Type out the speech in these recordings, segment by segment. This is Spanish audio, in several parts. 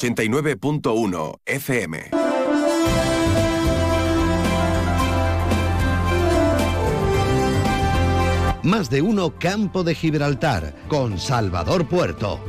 89.1 FM. Más de uno Campo de Gibraltar con Salvador Puerto.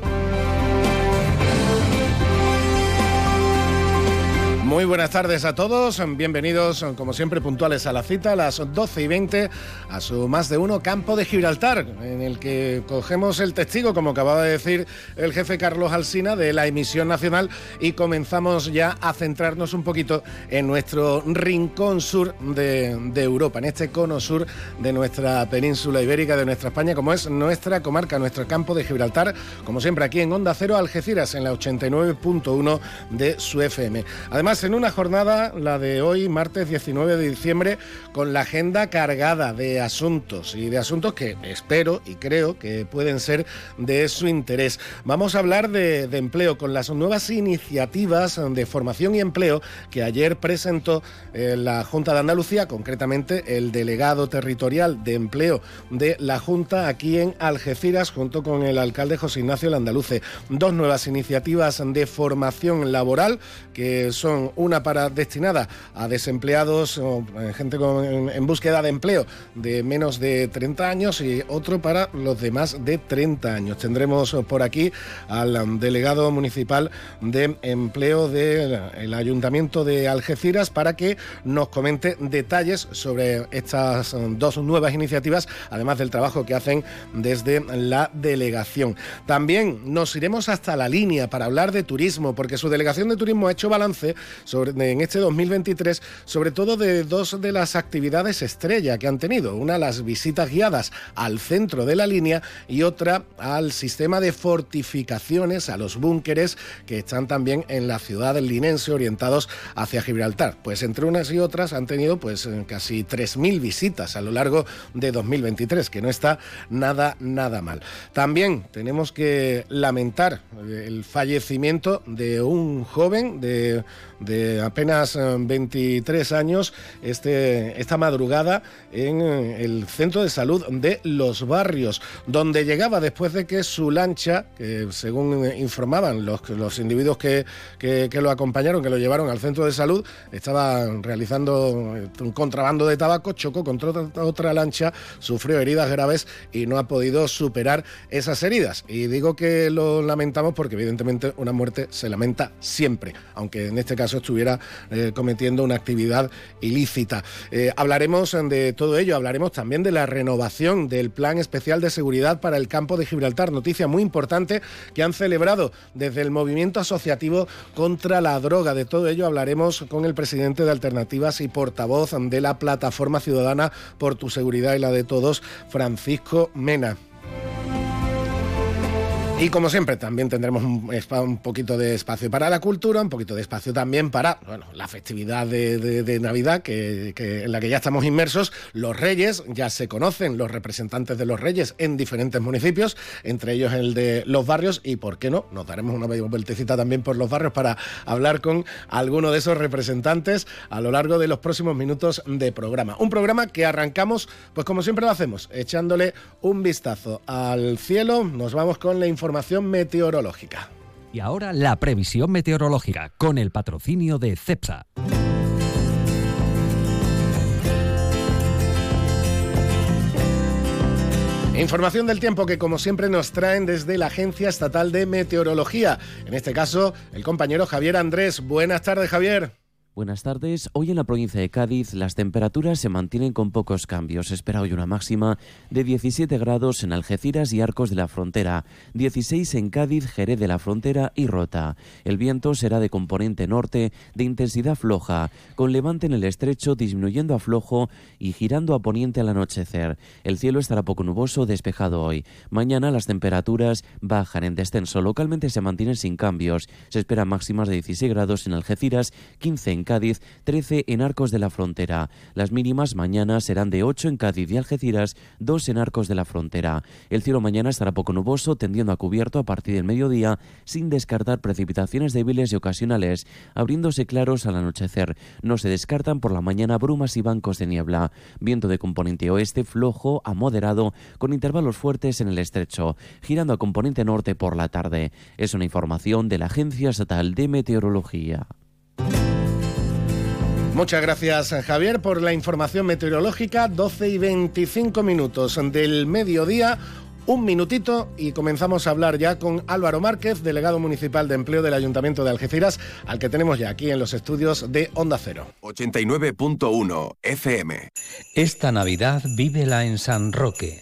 Muy buenas tardes a todos, bienvenidos como siempre puntuales a la cita a las 12 y 20 a su más de uno campo de Gibraltar, en el que cogemos el testigo, como acababa de decir el jefe Carlos Alsina, de la emisión nacional y comenzamos ya a centrarnos un poquito en nuestro rincón sur de, de Europa, en este cono sur de nuestra península ibérica, de nuestra España, como es nuestra comarca, nuestro campo de Gibraltar, como siempre aquí en Onda Cero Algeciras, en la 89.1 de su FM. Además, en una jornada, la de hoy, martes 19 de diciembre, con la agenda cargada de asuntos y de asuntos que espero y creo que pueden ser de su interés. Vamos a hablar de, empleo con las nuevas iniciativas de formación y empleo que ayer presentó eh, la Junta de Andalucía, concretamente el delegado territorial de empleo de la Junta aquí en Algeciras, junto con el alcalde José Ignacio Landaluce. Dos nuevas iniciativas de formación laboral que son una para destinada a desempleados o eh, gente en, búsqueda de empleo de menos de 30 años y otro para los demás de 30 años. Tendremos por aquí al delegado municipal de empleo del Ayuntamiento de Algeciras para que nos comente detalles sobre estas dos nuevas iniciativas, además del trabajo que hacen desde la delegación. También nos iremos hasta la línea para hablar de turismo, porque su delegación de turismo ha hecho balance en este 2023, sobre todo de dos de las actividades estrella que han tenido. Una, las visitas guiadas al centro de la línea y otra al sistema de fortificaciones, a los búnkeres que están también en la ciudad linense orientados hacia Gibraltar. Pues entre unas y otras han tenido pues eh, casi 3.000 visitas a lo largo de 2023, que no está nada, nada mal. También tenemos que lamentar eh, el fallecimiento de un joven de apenas 23 eh, años este, esta madrugada en eh, el centro de salud de Los Barrios, donde llegaba después de que su lancha, que según informaban los, los individuos que, que, lo acompañaron, que lo llevaron al centro de salud, estaba realizando eh, un contrabando de tabaco, chocó contra otra lancha, sufrió heridas graves y no ha podido superar esas heridas. Y digo que lo lamentamos porque evidentemente una muerte se lamenta siempre, aunque en este caso estuviera eh, cometiendo una actividad ilícita. Eh, hablaremos de todo ello, hablaremos también de la renovación del Plan Especial de Seguridad para el Campo de Gibraltar, noticia muy importante que han celebrado desde el movimiento asociativo contra la droga. De todo ello hablaremos con el presidente de Alternativas y portavoz de la Plataforma Ciudadana por tu Seguridad y la de Todos, Francisco Mena. Y como siempre, también tendremos un, poquito de espacio para la cultura, un poquito de espacio también para bueno, la festividad de, Navidad que, en la que ya estamos inmersos. Los reyes, ya se conocen los representantes de los reyes en diferentes municipios, entre ellos el de los barrios, y por qué no, nos daremos una vueltecita también por los barrios para hablar con alguno de esos representantes a lo largo de los próximos minutos de programa. Un programa que arrancamos, pues como siempre lo hacemos, echándole un vistazo al cielo. Nos vamos con la información información meteorológica. Y ahora la previsión meteorológica con el patrocinio de CEPSA. Información del tiempo que como siempre nos traen desde la Agencia Estatal de Meteorología. En este caso, el compañero Javier Andrés. Buenas tardes, Javier. Buenas tardes. Hoy en la provincia de Cádiz las temperaturas se mantienen con pocos cambios. Se espera hoy una máxima de 17 grados en Algeciras y Arcos de la Frontera, 16 en Cádiz, Jerez de la Frontera y Rota. El viento será de componente norte de intensidad floja, con levante en el estrecho disminuyendo a flojo y girando a poniente al anochecer. El cielo estará poco nuboso, despejado hoy. Mañana las temperaturas bajan en descenso. Localmente se mantienen sin cambios. Se esperan máximas de 16 grados en Algeciras, 15 en en Cádiz, 13 en Arcos de la Frontera. Las mínimas mañana serán de 8 en Cádiz y Algeciras, 2 en Arcos de la Frontera. El cielo mañana estará poco nuboso, tendiendo a cubierto a partir del mediodía, sin descartar precipitaciones débiles y ocasionales, abriéndose claros al anochecer. No se descartan por la mañana brumas y bancos de niebla. Viento de componente oeste flojo a moderado, con intervalos fuertes en el estrecho, girando a componente norte por la tarde. Es una información de la Agencia Estatal de Meteorología. Muchas gracias Javier por la información meteorológica. 12 y 25 minutos del mediodía. Un minutito y comenzamos a hablar ya con Álvaro Márquez, delegado municipal de empleo del Ayuntamiento de Algeciras, al que tenemos ya aquí en los estudios de Onda Cero. 89.1 FM. Esta Navidad vívela en San Roque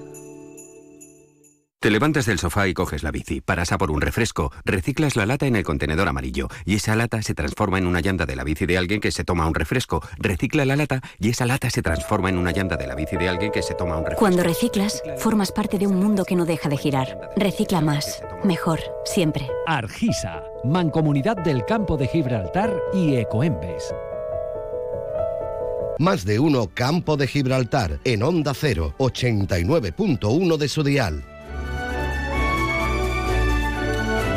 Te levantas del sofá y coges la bici, paras a por un refresco, reciclas la lata en el contenedor amarillo y esa lata se transforma en una llanta de la bici de alguien que se toma un refresco, recicla la lata y esa lata se transforma en una llanta de la bici de alguien que se toma un refresco. Cuando reciclas, formas parte de un mundo que no deja de girar. Recicla más, mejor, siempre. Argisa, Mancomunidad del Campo de Gibraltar y Ecoembes. Más de uno Campo de Gibraltar en Onda 0, 89.1 de su dial.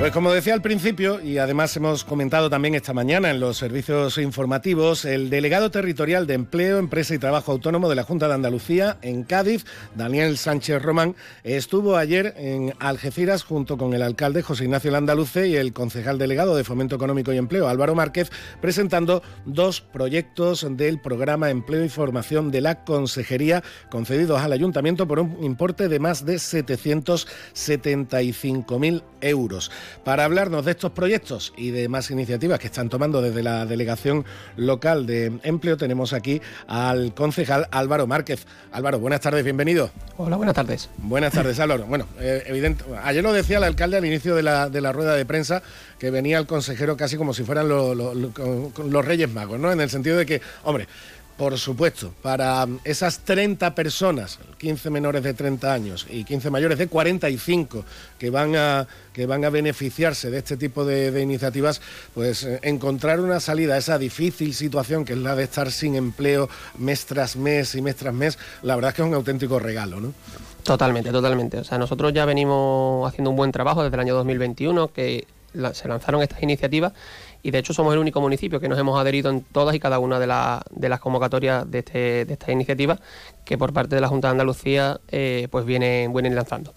Pues como decía al principio, y además hemos comentado también esta mañana en los servicios informativos, el delegado territorial de Empleo, Empresa y Trabajo Autónomo de la Junta de Andalucía en Cádiz, Daniel Sánchez Román, estuvo ayer en Algeciras junto con el alcalde José Ignacio Landaluce y el concejal delegado de Fomento Económico y Empleo, Álvaro Márquez, presentando dos proyectos del programa Empleo y Formación de la Consejería concedidos al ayuntamiento por un importe de más de 775.000 euros. Para hablarnos de estos proyectos y de más iniciativas que están tomando desde la Delegación Local de Empleo, tenemos aquí al concejal Álvaro Márquez. Álvaro, buenas tardes, bienvenido. Hola, buenas tardes. Buenas tardes, Álvaro. Bueno, eh, evidente, ayer lo decía el alcalde al inicio de la, de la rueda de prensa, que venía el consejero casi como si fueran los Reyes Magos, ¿no? En el sentido de que, hombre, por supuesto, para esas 30 personas, 15 menores de 30 años y 15 mayores de 45 que van a, que van a beneficiarse de este tipo de, iniciativas, pues eh, encontrar una salida a esa difícil situación que es la de estar sin empleo mes tras mes y mes tras mes, la verdad es que es un auténtico regalo, ¿no? Totalmente, totalmente. O sea, nosotros ya venimos haciendo un buen trabajo desde el año 2021 que se lanzaron estas iniciativas y de hecho somos el único municipio que nos hemos adherido en todas y cada una de, de las convocatorias de, este, de esta iniciativa que por parte de la Junta de Andalucía eh, pues vienen, vienen lanzando.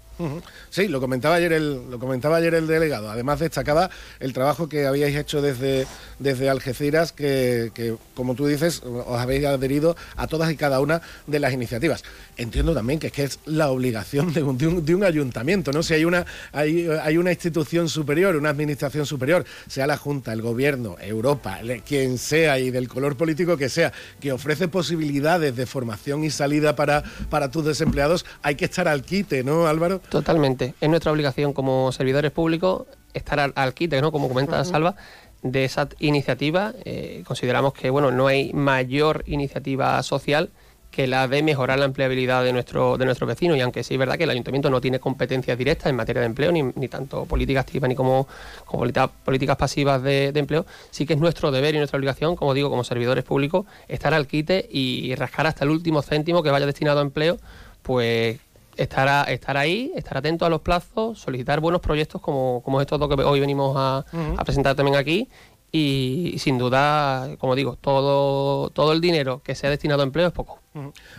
Sí, lo comentaba ayer el, lo comentaba ayer el delegado. Además destacaba el trabajo que habíais hecho desde, desde Algeciras, que, como tú dices, os habéis adherido a todas y cada una de las iniciativas. Entiendo también que es que es la obligación de un, de un, ayuntamiento, ¿no? Si hay una, hay, hay, una institución superior, una administración superior, sea la Junta, el Gobierno, Europa, quien sea y del color político que sea, que ofrece posibilidades de formación y salida para, para tus desempleados, hay que estar al quite, ¿no, Álvaro? Totalmente. Es nuestra obligación como servidores públicos estar al, quite, ¿no? Como comenta Salva, de esa iniciativa. Eh, consideramos que bueno, no hay mayor iniciativa social que la de mejorar la empleabilidad de nuestro de nuestros vecinos y aunque sí es verdad que el ayuntamiento no tiene competencias directas en materia de empleo ni, ni tanto política activa ni como, como políticas pasivas de, de, empleo sí que es nuestro deber y nuestra obligación como digo como servidores públicos estar al quite y rascar hasta el último céntimo que vaya destinado a empleo pues estar, estar ahí, estar atento a los plazos, solicitar buenos proyectos como, como estos dos que hoy venimos a, presentar también aquí y, sin duda, como digo, todo, todo el dinero que se ha destinado a empleo es poco.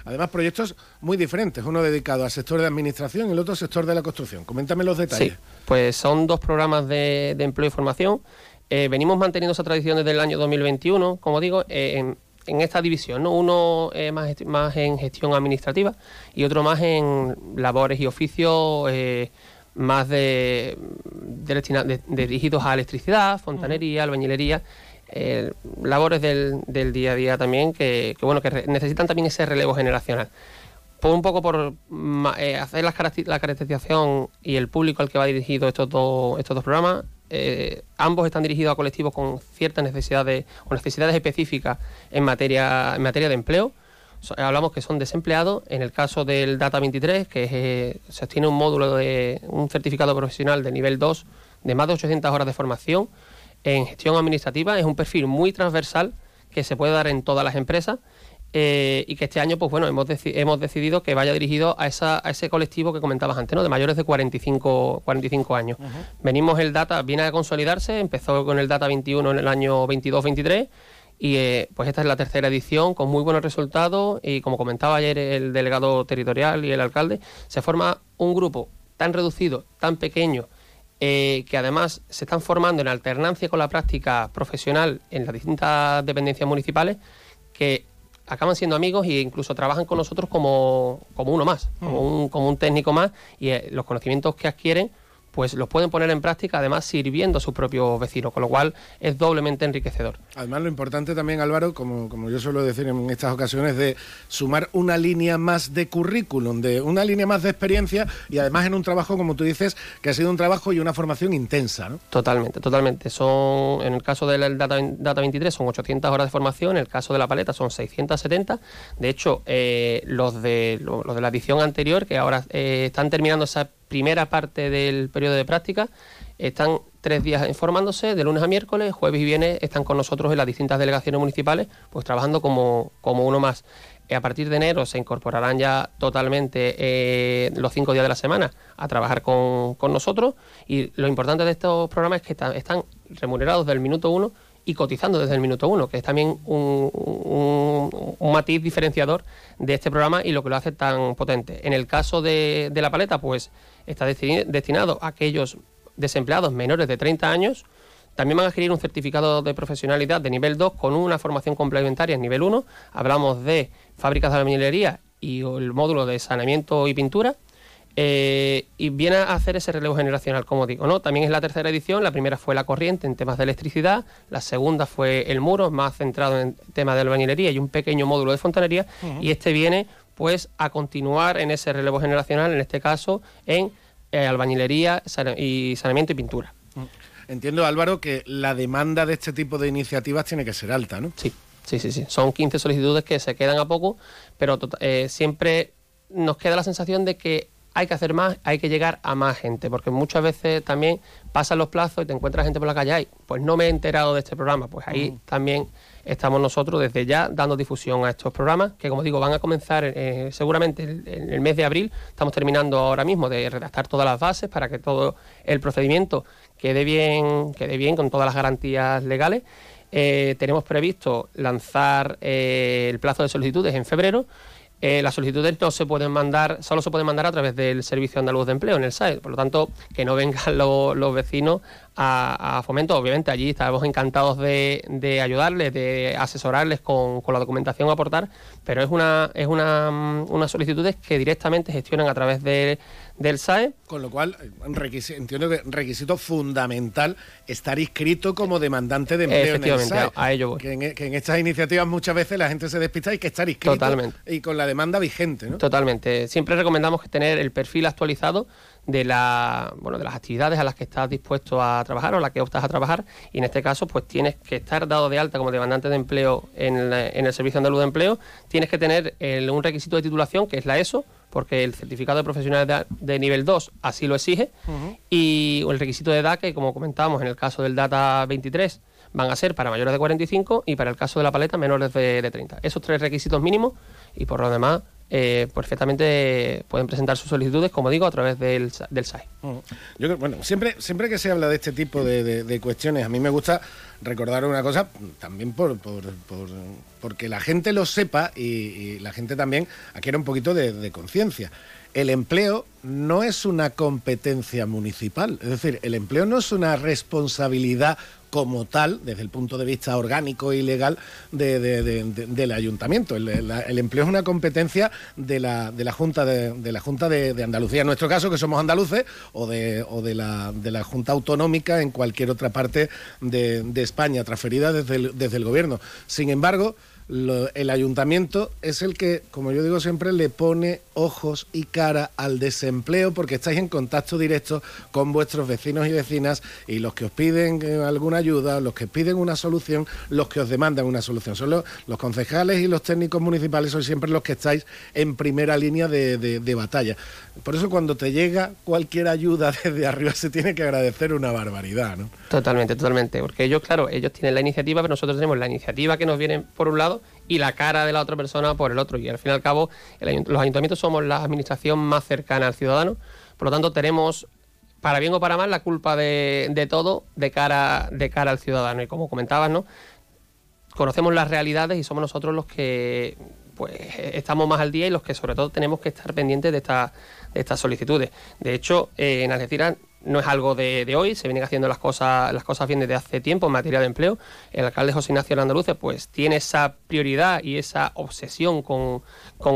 Además, proyectos muy diferentes, uno dedicado al sector de administración y el otro sector de la construcción. Coméntame los detalles. Sí, pues son dos programas de, empleo y formación. Eh, venimos manteniendo esa tradición desde el año 2021, como digo, eh, en, en esta división, ¿no? Uno eh, más, más en gestión administrativa y otro más en labores y oficios eh, más de, dirigidos a electricidad, fontanería, albañilería, eh, labores del, día a día también que, bueno que necesitan también ese relevo generacional. Por un poco por eh, hacer la, caracterización y el público al que va dirigido estos dos, estos dos programas, eh, ambos están dirigidos a colectivos con ciertas necesidades o necesidades específicas en materia, en materia de empleo. hablamos que son desempleados. En el caso del Data 23, que eh, se obtiene un módulo de un certificado profesional de nivel 2 de más de 800 horas de formación en gestión administrativa, es un perfil muy transversal que se puede dar en todas las empresas eh, y que este año, pues bueno, hemos, hemos decidido que vaya dirigido a, esa, a ese colectivo que comentabas antes, ¿no? De mayores de 45, 45 años. Venimos el Data, viene a consolidarse, empezó con el Data 21 en el año 22-23 y eh, pues esta es la tercera edición con muy buenos resultados y como comentaba ayer el delegado territorial y el alcalde, se forma un grupo tan reducido, tan pequeño, eh, que además se están formando en alternancia con la práctica profesional en las distintas dependencias municipales, que acaban siendo amigos e incluso trabajan con nosotros como, como uno más, como, mm. un, como un técnico más, y eh, los conocimientos que adquieren pues los pueden poner en práctica además sirviendo a sus propios vecinos, con lo cual es doblemente enriquecedor. Además lo importante también Álvaro, como, como yo suelo decir en estas ocasiones, de sumar una línea más de currículum, de una línea más de experiencia y además en un trabajo, como tú dices, que ha sido un trabajo y una formación intensa. ¿no? Totalmente, totalmente. Son, en el caso del Data, Data 23 son 800 horas de formación, en el caso de la paleta son 670. De hecho, eh, los, de, los de la edición anterior, que ahora eh, están terminando esa primera parte del periodo de práctica. Están tres días informándose, de lunes a miércoles, jueves y viernes están con nosotros en las distintas delegaciones municipales, pues trabajando como, como uno más. Eh, a partir de enero se incorporarán ya totalmente eh, los cinco días de la semana a trabajar con, con, nosotros y lo importante de estos programas es que están remunerados del minuto uno y cotizando desde el minuto uno, que es también un, un, matiz diferenciador de este programa y lo que lo hace tan potente. En el caso de, de la paleta, pues está destinado a aquellos desempleados menores de 30 años. También van a adquirir un certificado de profesionalidad de nivel 2 con una formación complementaria en nivel 1. Hablamos de fábricas de albañilería y el módulo de saneamiento y pintura. Eh, y viene a hacer ese relevo generacional, como digo, ¿no? También es la tercera edición, la primera fue la corriente en temas de electricidad, la segunda fue el muro, más centrado en temas de albañilería y un pequeño módulo de fontanería, y este viene pues a continuar en ese relevo generacional, en este caso en eh, albañilería y saneamiento y pintura. Entiendo, Álvaro, que la demanda de este tipo de iniciativas tiene que ser alta, ¿no? Sí, sí, sí, sí. Son 15 solicitudes que se quedan a poco, pero eh, siempre nos queda la sensación de que hay que hacer más, hay que llegar a más gente, porque muchas veces también pasan los plazos y te encuentras gente por la calle, ay, pues no me he enterado de este programa, pues ahí también estamos nosotros desde ya dando difusión a estos programas, que como digo, van a comenzar eh, seguramente en el mes de abril, estamos terminando ahora mismo de redactar todas las bases para que todo el procedimiento quede bien, quede bien con todas las garantías legales. Eh, tenemos previsto lanzar eh, el plazo de solicitudes en febrero eh, las solicitudes no se pueden mandar, solo se pueden mandar a través del Servicio Andaluz de Empleo en el SAE. Por lo tanto, que no vengan los vecinos a, fomento. Obviamente allí estaremos encantados de, ayudarles, de asesorarles con, la documentación a aportar, pero es una, es una, mm, unas solicitudes que directamente gestionan a través de, del SAE. Con lo cual, entiendo que requisito fundamental estar inscrito como demandante de empleo en el SAE. a ello voy. Que en, estas iniciativas muchas veces la gente se despista y que estar inscrito. Totalmente. Y con la demanda vigente, ¿no? Totalmente. Siempre recomendamos tener el perfil actualizado de, la, bueno, de las actividades a las que estás dispuesto a trabajar o a las que optas a trabajar. Y en este caso pues tienes que estar dado de alta como demandante de empleo en, el Servicio Andaluz de Empleo, tienes que tener un requisito de titulación que es la ESO, porque el certificado de profesional de, nivel 2 así lo exige, y el requisito de edad que como comentábamos en el caso del Data 23 van a ser para mayores de 45 y para el caso de la paleta menores de, de 30. Esos tres requisitos mínimos y por lo demás eh, perfectamente pueden presentar sus solicitudes, como digo, a través del, del SAI. Mm. Yo bueno, siempre, siempre que se habla de este tipo de, cuestiones, a mí me gusta recordar una cosa, también por, por, porque la gente lo sepa y, la gente también adquiere un poquito de conciencia. El empleo no es una competencia municipal, es decir, el empleo no es una responsabilidad como tal, desde el punto de vista orgánico y legal del ayuntamiento. El, empleo es una competencia de la, Junta, de, Andalucía, en nuestro caso, que somos andaluces, o de, o la, la Junta Autonómica en cualquier otra parte de, España, transferida desde el gobierno. Sin embargo, el ayuntamiento es el que, como yo digo siempre, le pone ojos y cara al desempleo porque estáis en contacto directo con vuestros vecinos y vecinas y los que os piden eh, alguna ayuda, los que piden una solución, los que os demandan una solución. Son los, concejales y los técnicos municipales son siempre los que estáis en primera línea de, batalla. Por eso cuando te llega cualquier ayuda desde arriba se tiene que agradecer una barbaridad, ¿no? Totalmente, totalmente. Porque ellos, claro, ellos tienen la iniciativa, pero nosotros tenemos la iniciativa que nos viene por un lado y la cara de la otra persona por el otro. Y al fin y al cabo, los ayuntamientos somos la administración más cercana al ciudadano, por lo tanto tenemos, para bien o para mal, la culpa de, todo de cara, de cara al ciudadano. Y como comentabas, ¿no? conocemos las realidades y somos nosotros los que pues estamos más al día y los que sobre todo tenemos que estar pendientes de, esta, de estas solicitudes. De hecho, eh, en Algeciras no es algo de, hoy, se vienen haciendo las cosas, las cosas bien desde hace tiempo en materia de empleo. El alcalde José Ignacio Andaluce pues tiene esa prioridad y esa obsesión con,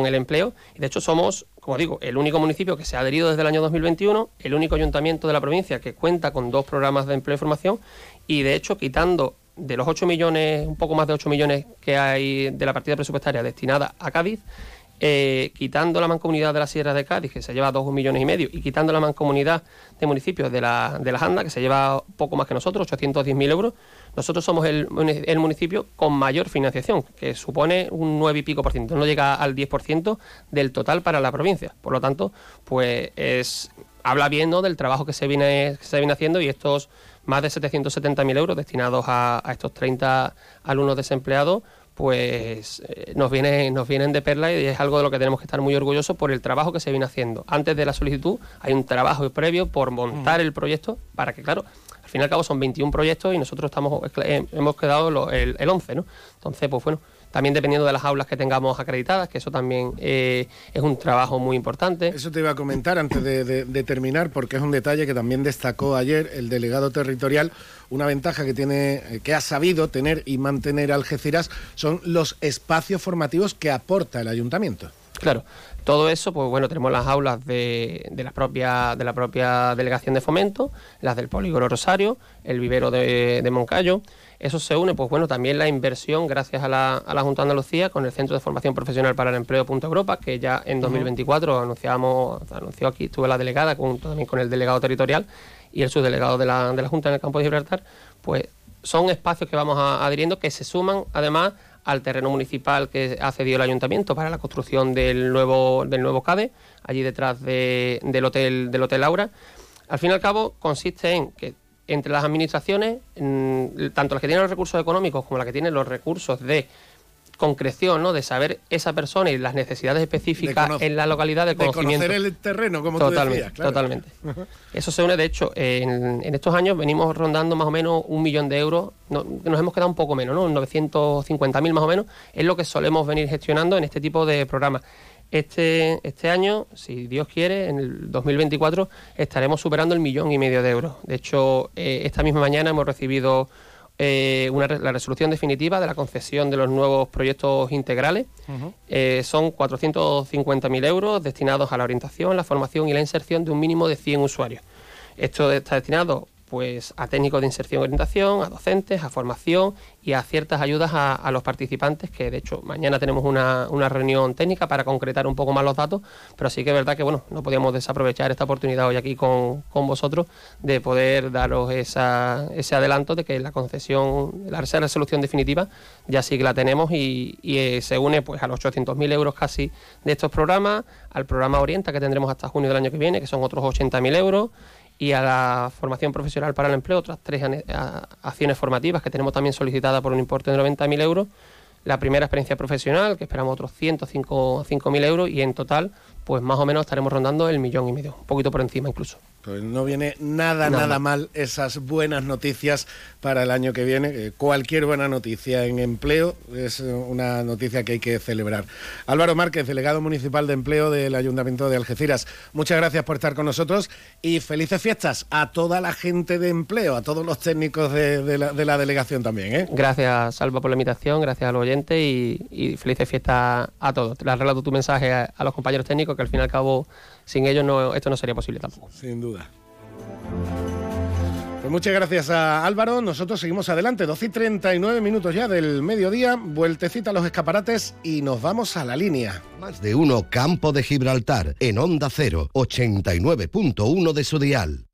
el empleo. Y de hecho somos, como digo, el único municipio que se ha adherido desde el año 2021, el único ayuntamiento de la provincia que cuenta con dos programas de empleo y formación y de hecho quitando de los 8 millones, un poco más de 8 millones que hay de la partida presupuestaria destinada a Cádiz, eh, quitando la mancomunidad de la Sierra de Cádiz, que se lleva dos millones y medio, y quitando la mancomunidad de municipios de la, de la Janda, que se lleva poco más que nosotros, 810.000 euros, nosotros somos el, el, municipio con mayor financiación, que supone un 9 y pico por ciento, no llega al 10% del total para la provincia. Por lo tanto, pues es habla bien del trabajo que se viene, que se viene haciendo y estos más de 770.000 euros destinados a estos 30 alumnos desempleados pues eh, nos, viene, nos vienen de perla y es algo de lo que tenemos que estar muy orgullosos por el trabajo que se viene haciendo. Antes de la solicitud hay un trabajo previo por montar mm. el proyecto para que, claro, al fin y al cabo son 21 proyectos y nosotros estamos eh, hemos quedado el, el 11, ¿no? Entonces, pues bueno, también dependiendo de las aulas que tengamos acreditadas, que eso también eh, es un trabajo muy importante. Eso te iba a comentar antes de, terminar, porque es un detalle que también destacó ayer el delegado territorial. Una ventaja que tiene, eh, que ha sabido tener y mantener Algeciras son los espacios formativos que aporta el ayuntamiento. Claro, todo eso, pues bueno, tenemos las aulas de, de, la, propia, de la propia delegación de fomento, las del Polígono Rosario, el vivero de, de Moncayo, eso se une, pues bueno, también la inversión gracias a la, a la Junta de Andalucía con el Centro de Formación Profesional para el Empleo Punto Europa, que ya en 2024 anunciamos, anunció aquí, estuve la delegada junto también con el delegado territorial y el subdelegado de la, de la Junta en el campo de Gibraltar, pues son espacios que vamos adhiriendo que se suman además al terreno municipal que ha cedido el ayuntamiento para la construcción del nuevo, del nuevo CADE, allí detrás del hotel del Hotel Laura. Al fin y al cabo consiste en que entre las administraciones, tanto las que tienen los recursos económicos como las que tienen los recursos de concreción, ¿no? De saber esa persona y las necesidades específicas en la localidad de conocimiento. De conocer el terreno, como totalmente, tú decías, Totalmente. Eso se une, de hecho, en, estos años venimos rondando más o menos un millón de euros, nos hemos quedado un poco menos, ¿no? 950.000 más o menos, es lo que solemos venir gestionando en este tipo de programas. Este, este año, si Dios quiere, en el 2024 estaremos superando el millón y medio de euros. De hecho, eh, esta misma mañana hemos recibido eh, la resolución definitiva de la concesión de los nuevos proyectos integrales. Eh, son 450.000 euros destinados a la orientación, la formación y la inserción de un mínimo de 100 usuarios. Esto está destinado pues a técnicos de inserción y orientación, a docentes, a formación y a ciertas ayudas a, los participantes, que de hecho mañana tenemos una, reunión técnica para concretar un poco más los datos, pero sí que es verdad que bueno, no podíamos desaprovechar esta oportunidad hoy aquí con, vosotros de poder daros esa, ese adelanto de que la concesión, la resolución definitiva ya sí que la tenemos y, eh, se une pues a los 800.000 euros casi de estos programas, al programa Orienta que tendremos hasta junio del año que viene, que son otros 80.000 euros, y a la formación profesional para el empleo, otras tres acciones formativas que tenemos también solicitada por un importe de 90.000 euros. La primera experiencia profesional, que esperamos otros 105.000 euros, y en total, pues más o menos estaremos rondando el millón y medio, un poquito por encima incluso. Pues no viene nada, nada, mal esas buenas noticias para el año que viene. Eh, cualquier buena noticia en empleo es una noticia que hay que celebrar. Álvaro Márquez, delegado municipal de empleo del Ayuntamiento de Algeciras, muchas gracias por estar con nosotros y felices fiestas a toda la gente de empleo, a todos los técnicos de, la, delegación también. ¿eh? Gracias, Salva, por la invitación, gracias a los oyentes y, felices fiestas a todos. Te relato tu mensaje a, a los compañeros técnicos que al fin y al cabo sin ellos no, esto no sería posible tampoco. Sin duda. Pues muchas gracias a Álvaro. Nosotros seguimos adelante. 12 y 39 minutos ya del mediodía. Vueltecita a los escaparates y nos vamos a la línea. Más de uno Campo de Gibraltar en Onda 0, 89.1 de su dial.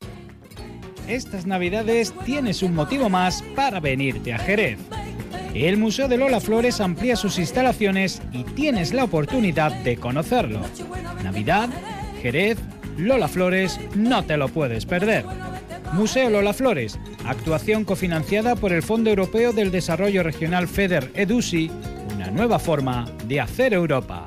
Estas navidades tienes un motivo más para venirte a Jerez. El Museo de Lola Flores amplía sus instalaciones y tienes la oportunidad de conocerlo. Navidad, Jerez, Lola Flores, no te lo puedes perder. Museo Lola Flores, actuación cofinanciada por el Fondo Europeo del Desarrollo Regional FEDER EDUSI, una nueva forma de hacer Europa.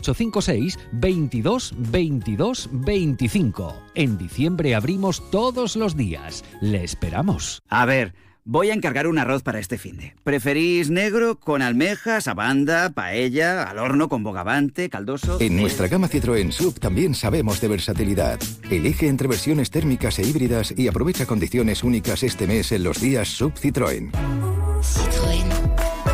856 22 22 25. En diciembre abrimos todos los días. Le esperamos. A ver, voy a encargar un arroz para este finde. ¿Preferís negro con almejas, abanda, paella, al horno con bogavante, caldoso? En nuestra gama Citroën Sub también sabemos de versatilidad. Elige entre versiones térmicas e híbridas y aprovecha condiciones únicas este mes en los días Sub Citroën. Citroën.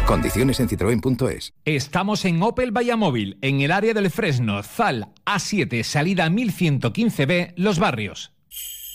Condiciones en citroen.es. Estamos en Opel Vallamóvil, en el área del Fresno, Zal, A7, salida 1115B, Los Barrios.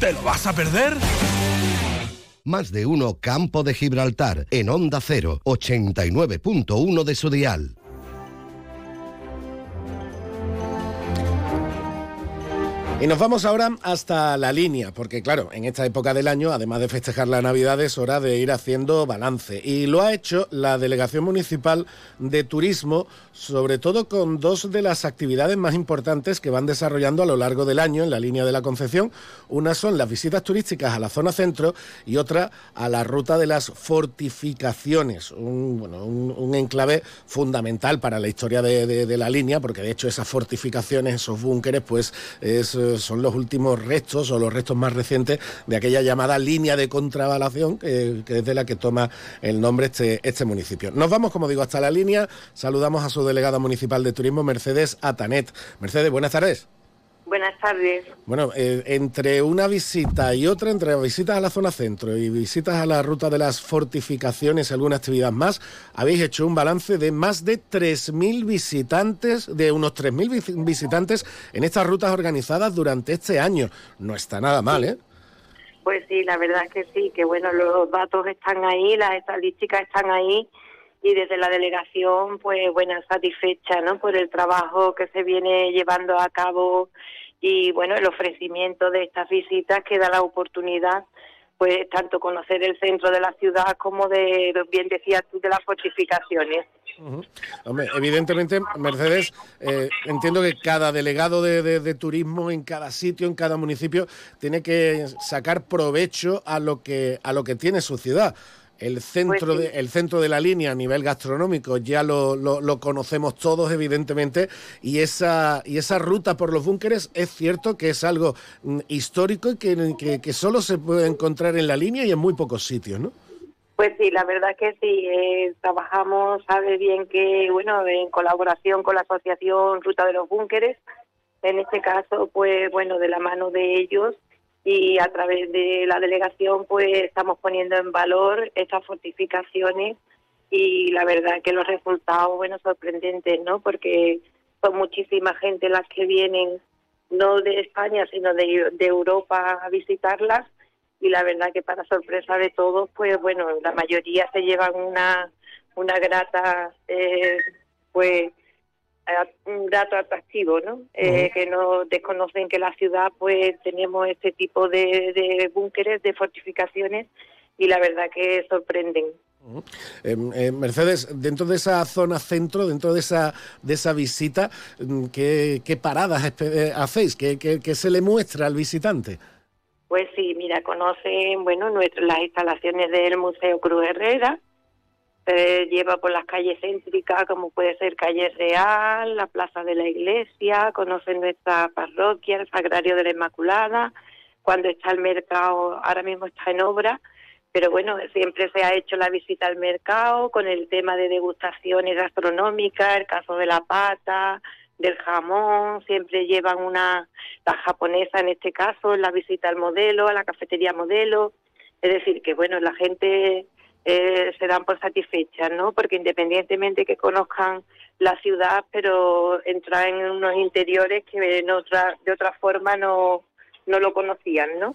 ¿te lo vas a perder? Más de uno Campo de Gibraltar en Onda 0, 89.1 de su dial. Y nos vamos ahora hasta la línea, porque claro, en esta época del año, además de festejar la Navidad, es hora de ir haciendo balance. Y lo ha hecho la Delegación Municipal de Turismo, sobre todo con dos de las actividades más importantes que van desarrollando a lo largo del año en la línea de la Concepción. Una son las visitas turísticas a la zona centro y otra a la ruta de las fortificaciones, un, bueno, un, enclave fundamental para la historia de, de, la línea, porque de hecho esas fortificaciones, esos búnkeres, pues es son los últimos restos o los restos más recientes de aquella llamada línea de contravalación que, que es de la que toma el nombre este, este municipio. Nos vamos, como digo, hasta la línea. Saludamos a su delegada municipal de turismo, Mercedes Atanet. Mercedes, buenas tardes. Buenas tardes. Bueno, eh, entre una visita y otra, entre visitas a la zona centro y visitas a la ruta de las fortificaciones y alguna actividad más, habéis hecho un balance de más de 3.000 visitantes, de unos 3.000 visitantes en estas rutas organizadas durante este año. No está nada mal, ¿eh? Pues sí, la verdad es que sí, que bueno, los datos están ahí, las estadísticas están ahí y desde la delegación, pues bueno, satisfecha, ¿no? Por el trabajo que se viene llevando a cabo y bueno, el ofrecimiento de estas visitas que da la oportunidad pues tanto conocer el centro de la ciudad como de, bien decías tú, de las fortificaciones. Uh. Hombre, evidentemente, Mercedes, eh, entiendo que cada delegado de, de, de, turismo en cada sitio, en cada municipio, tiene que sacar provecho a lo que a lo que tiene su ciudad. El centro, pues sí. de, el centro de la línea a nivel gastronómico ya lo, lo, lo, conocemos todos, evidentemente, y esa, y esa ruta por los búnkeres es cierto que es algo mm, histórico y que, que, que, solo se puede encontrar en la línea y en muy pocos sitios, ¿no? Pues sí, la verdad que sí. Eh, trabajamos, sabe bien que, bueno, en colaboración con la Asociación Ruta de los Búnkeres, en este caso, pues bueno, de la mano de ellos, y a través de la delegación pues estamos poniendo en valor estas fortificaciones y la verdad que los resultados, bueno, sorprendentes, ¿no? Porque son muchísima gente las que vienen, no de España, sino de, de Europa a visitarlas y la verdad que para sorpresa de todos, pues bueno, la mayoría se llevan una, una grata, eh, pues un dato atractivo, ¿no? Eh, que no desconocen que la ciudad, pues tenemos este tipo de, de búnkeres, de fortificaciones y la verdad que sorprenden. Em, eh, Mercedes, dentro de esa zona centro, dentro de esa de esa visita, mm, ¿qué, qué paradas eh, hacéis? ¿Qué, ¿Qué, qué, se le muestra al visitante? Pues sí, mira, conocen bueno nuestras las instalaciones del Museo Cruz Herrera, se lleva por las calles céntricas como puede ser Calle Real, la Plaza de la Iglesia, conocen nuestra parroquia, el Sagrario de la Inmaculada, cuando está el mercado, ahora mismo está en obra, pero bueno, siempre se ha hecho la visita al mercado con el tema de degustaciones gastronómicas, el caso de la pata, del jamón, siempre llevan una, la japonesa en este caso, la visita al modelo, a la cafetería modelo, es decir, que bueno, la gente eh, se dan por satisfechas, ¿no? Porque independientemente que conozcan la ciudad, pero entrar en unos interiores que en otra, de otra forma no, no lo conocían, ¿no?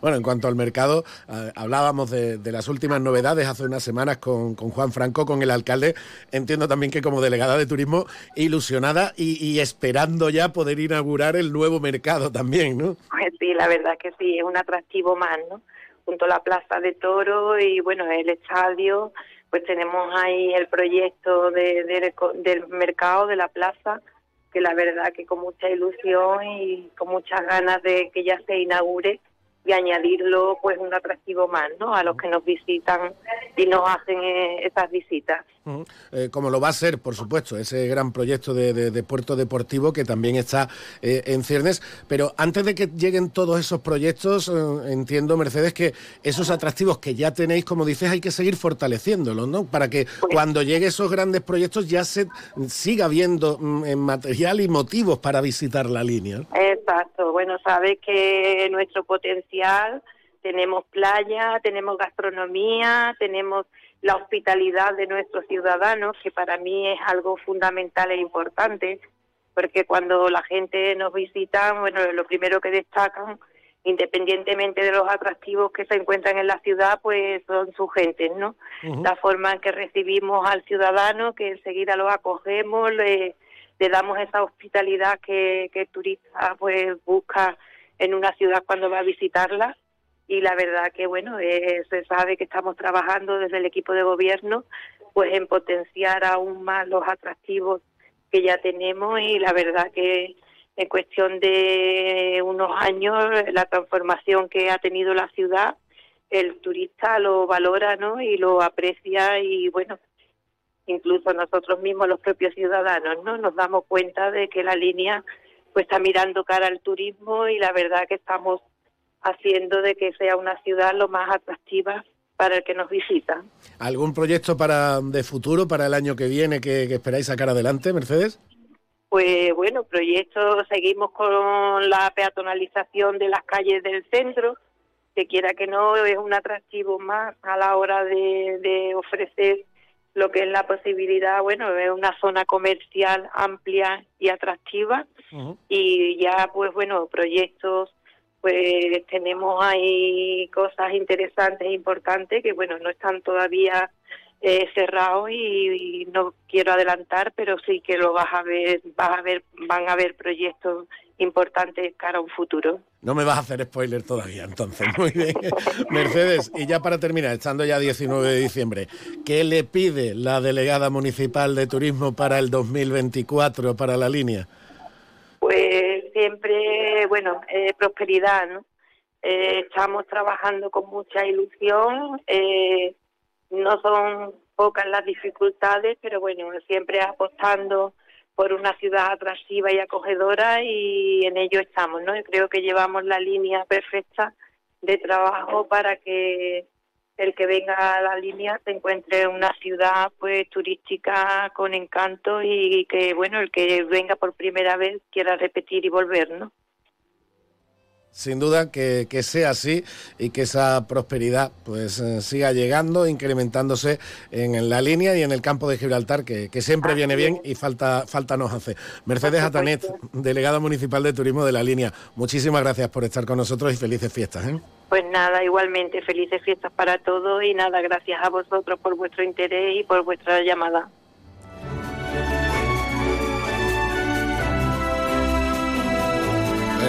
Bueno, en cuanto al mercado, eh, hablábamos de, las últimas novedades hace unas semanas con, con, Juan Franco, con el alcalde. Entiendo también que como delegada de turismo, ilusionada y, y, esperando ya poder inaugurar el nuevo mercado también, ¿no? Pues sí, la verdad que sí, es un atractivo más, ¿no? Junto a la Plaza de Toro y bueno, el estadio, pues tenemos ahí el proyecto de, del mercado de la plaza, que la verdad que con mucha ilusión y con muchas ganas de que ya se inaugure y añadirlo pues un atractivo más ¿no? a los que nos visitan y nos hacen eh, esas visitas. Eh, como lo va a ser, por supuesto, ese gran proyecto de, puerto deportivo que también está eh, en ciernes. Pero antes de que lleguen todos esos proyectos, entiendo, Mercedes, que esos atractivos que ya tenéis, como dices, hay que seguir fortaleciéndolos, ¿no? Para que pues cuando lleguen esos grandes proyectos ya se siga viendo mm, material y motivos para visitar la línea. Exacto. Bueno, sabes que nuestro potencial tenemos playa, tenemos gastronomía, tenemos la hospitalidad de nuestros ciudadanos, que para mí es algo fundamental e importante, porque cuando la gente nos visita, bueno, lo primero que destacan, independientemente de los atractivos que se encuentran en la ciudad, pues son sus gentes, ¿no? La forma en que recibimos al ciudadano, que enseguida lo acogemos, le, le damos esa hospitalidad que, que el turista pues busca en una ciudad cuando va a visitarla y la verdad que bueno eh, se sabe que estamos trabajando desde el equipo de gobierno pues en potenciar aún más los atractivos que ya tenemos y la verdad que en cuestión de unos años la transformación que ha tenido la ciudad el turista lo valora no y lo aprecia y bueno incluso nosotros mismos los propios ciudadanos no nos damos cuenta de que la línea pues está mirando cara al turismo y la verdad que estamos haciendo de que sea una ciudad lo más atractiva para el que nos visita. ¿Algún proyecto para de futuro, para el año que viene, que, esperáis sacar adelante, Mercedes? Pues bueno, proyectos, seguimos con la peatonalización de las calles del centro, que quiera que no, es un atractivo más a la hora de, ofrecer lo que es la posibilidad, bueno, de una zona comercial amplia y atractiva. Y ya, pues bueno, proyectos pues tenemos ahí cosas interesantes e importantes que, bueno, no están todavía eh, cerrados y, no quiero adelantar, pero sí que lo vas a ver, vas a ver, van a haber proyectos importantes cara a un futuro. No me vas a hacer spoiler todavía, entonces. Muy bien. Mercedes, y ya para terminar, estando ya 19 de diciembre, ¿qué le pide la delegada municipal de turismo para el 2024 para la línea? Pues siempre, bueno, eh, prosperidad, ¿no? Eh, estamos trabajando con mucha ilusión, eh, no son pocas las dificultades, pero bueno, siempre apostando por una ciudad atractiva y acogedora y en ello estamos, ¿no? creo que llevamos la línea perfecta de trabajo para que el que venga a la línea se encuentre una ciudad pues turística con encanto y que bueno el que venga por primera vez quiera repetir y volver no sin duda que, sea así y que esa prosperidad pues eh, siga llegando, incrementándose en, la línea y en el campo de Gibraltar, que, siempre viene bien y falta, falta nos hace. Mercedes Atanet, delegada municipal de turismo de la línea, muchísimas gracias por estar con nosotros y felices fiestas. ¿eh? Pues nada, igualmente, felices fiestas para todos y nada, gracias a vosotros por vuestro interés y por vuestra llamada.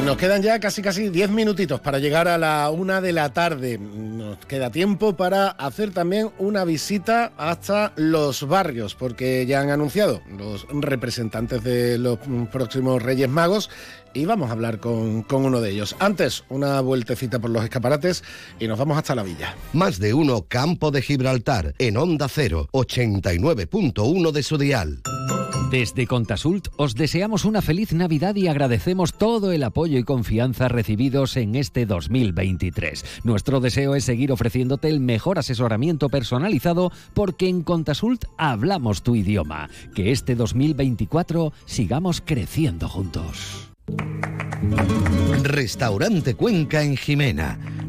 Nos quedan ya casi casi 10 minutitos para llegar a la una de la tarde. Nos queda tiempo para hacer también una visita hasta los barrios, porque ya han anunciado los representantes de los próximos Reyes Magos y vamos a hablar con, con, uno de ellos. Antes, una vueltecita por los escaparates y nos vamos hasta la villa. Más de uno Campo de Gibraltar en Onda 0, 89.1 de su dial. Desde Contasult os deseamos una feliz Navidad y agradecemos todo el apoyo y confianza recibidos en este 2023. Nuestro deseo es seguir ofreciéndote el mejor asesoramiento personalizado porque en Contasult hablamos tu idioma. Que este 2024 sigamos creciendo juntos. Restaurante Cuenca en Jimena,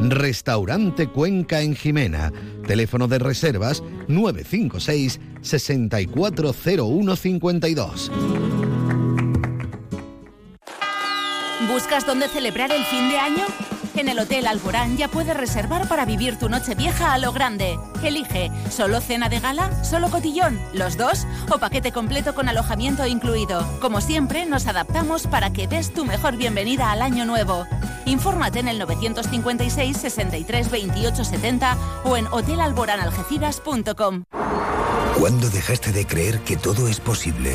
Restaurante Cuenca en Jimena. Teléfono de reservas 956 640152. ¿Buscas dónde celebrar el fin de año? En el Hotel Alborán ya puedes reservar para vivir tu noche vieja a lo grande. Elige solo cena de gala, solo cotillón, los dos o paquete completo con alojamiento incluido. Como siempre, nos adaptamos para que des tu mejor bienvenida al año nuevo. Infórmate en el 956 63 28 70 o en hotelalboranalgeciras.com. ¿Cuándo dejaste de creer que todo es posible?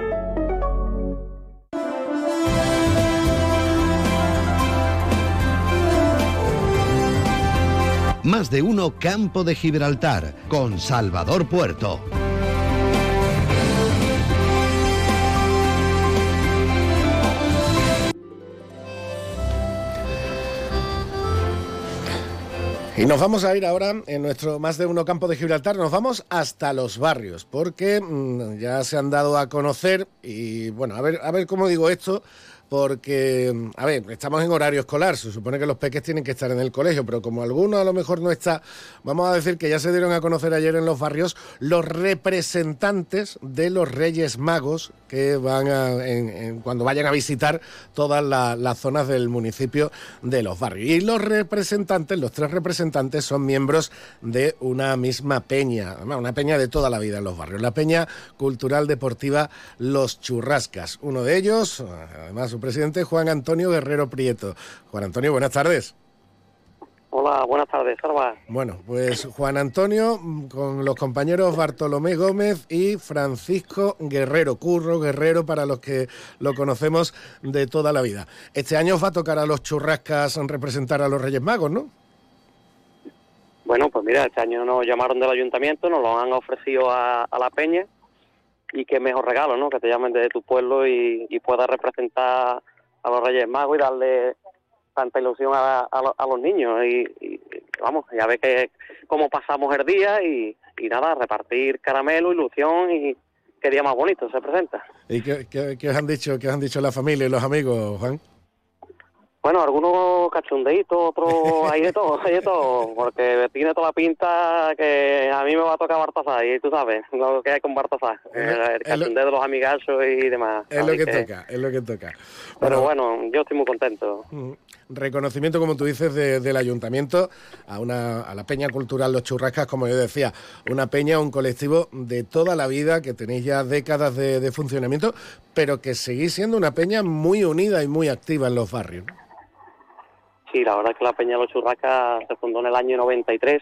Más de uno Campo de Gibraltar con Salvador Puerto. Y nos vamos a ir ahora en nuestro más de uno campo de Gibraltar, nos vamos hasta los barrios, porque mm, ya se han dado a conocer y bueno, a ver, a ver cómo digo esto, porque, a ver, estamos en horario escolar, se supone que los peques tienen que estar en el colegio, pero como alguno a lo mejor no está, vamos a decir que ya se dieron a conocer ayer en los barrios los representantes de los Reyes Magos que van a, cuando vayan a visitar todas las zonas del municipio de los barrios. Y los representantes, los tres representantes, son miembros de una misma peña, una peña de toda la vida en los barrios, la Peña Cultural Deportiva Los Churrascas. Uno de ellos, además presidente Juan Antonio Guerrero Prieto. Juan Antonio, buenas tardes. Hola, buenas tardes, Salva. Bueno, pues Juan Antonio con los compañeros Bartolomé Gómez y Francisco Guerrero, Curro Guerrero para los que lo conocemos de toda la vida. Este año os va a tocar a los churrascas representar a los Reyes Magos, ¿no? Bueno, pues mira, este año nos llamaron del ayuntamiento, nos lo han ofrecido a la peña y qué mejor regalo, ¿no? Que te llamen desde tu pueblo y, y puedas representar a los Reyes Magos y darle tanta ilusión a, a, los niños y, vamos, ya ve que cómo pasamos el día y, y nada, repartir caramelo, ilusión y qué día más bonito se presenta. ¿Y qué, qué, qué, os han dicho, qué os han dicho la familia y los amigos, Juan? Bueno, algunos cachondeitos, otros hay de todo, hay de todo, porque tiene toda la pinta que a mí me va a tocar Bartasá, y tú sabes lo que hay con Bartasá, el, el cachondeo de los amigazos y demás. Es lo que toca, es lo que toca. Pero bueno, yo estoy muy contento. Mm, Reconocimiento, como tú dices, de- del ayuntamiento a, una, a la Peña Cultural Los Churrascas, como yo decía, una peña, un colectivo de toda la vida, que tenéis ya décadas de, de funcionamiento, pero que seguís siendo una peña muy unida y muy activa en los barrios. ¿no? Sí, la verdad es que la Peña de los Churrascas se fundó en el año 93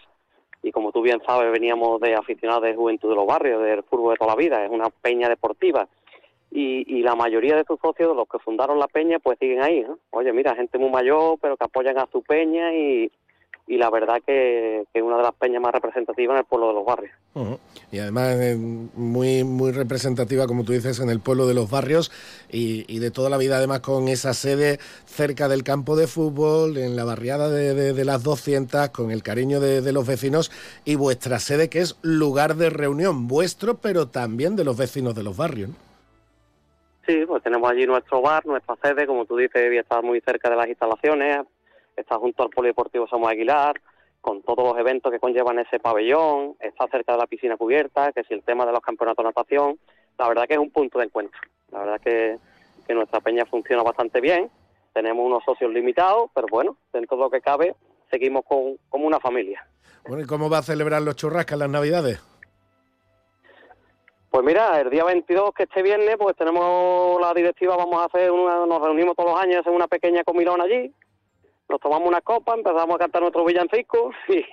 y como tú bien sabes veníamos de aficionados de Juventud de los Barrios, del fútbol de toda la vida, es una peña deportiva y, y la mayoría de sus socios, los que fundaron la peña, pues siguen ahí. Oye, mira, gente muy mayor pero que apoyan a su peña y, y la verdad que, que es una de las peñas más representativas en el pueblo de los barrios. Y además eh, muy, muy representativa, como tú dices, en el pueblo de los barrios y, y de toda la vida, además con esa sede cerca del campo de fútbol, en la barriada de, de- de las 200, con el cariño de, de los vecinos y vuestra sede que es lugar de reunión vuestro, pero también de los vecinos de los barrios. ¿no? Sí, pues tenemos allí nuestro bar, nuestra sede, como tú dices, está muy cerca de las instalaciones, está junto al Polideportivo Samuel Aguilar, con todos los eventos que conllevan ese pabellón, está cerca de la piscina cubierta, que si el tema de los campeonatos de natación, la verdad que es un punto de encuentro. La verdad que, que nuestra peña funciona bastante bien, tenemos unos socios limitados, pero bueno, dentro de lo que cabe, seguimos con, como una familia. Bueno, ¿y cómo va a celebrar los churrascas las navidades? Pues mira, el día 22, que este viernes, pues tenemos la directiva, vamos a hacer una, nos reunimos todos los años, hacemos una pequeña comilona allí, nos tomamos una copa, empezamos a cantar nuestros villancicos y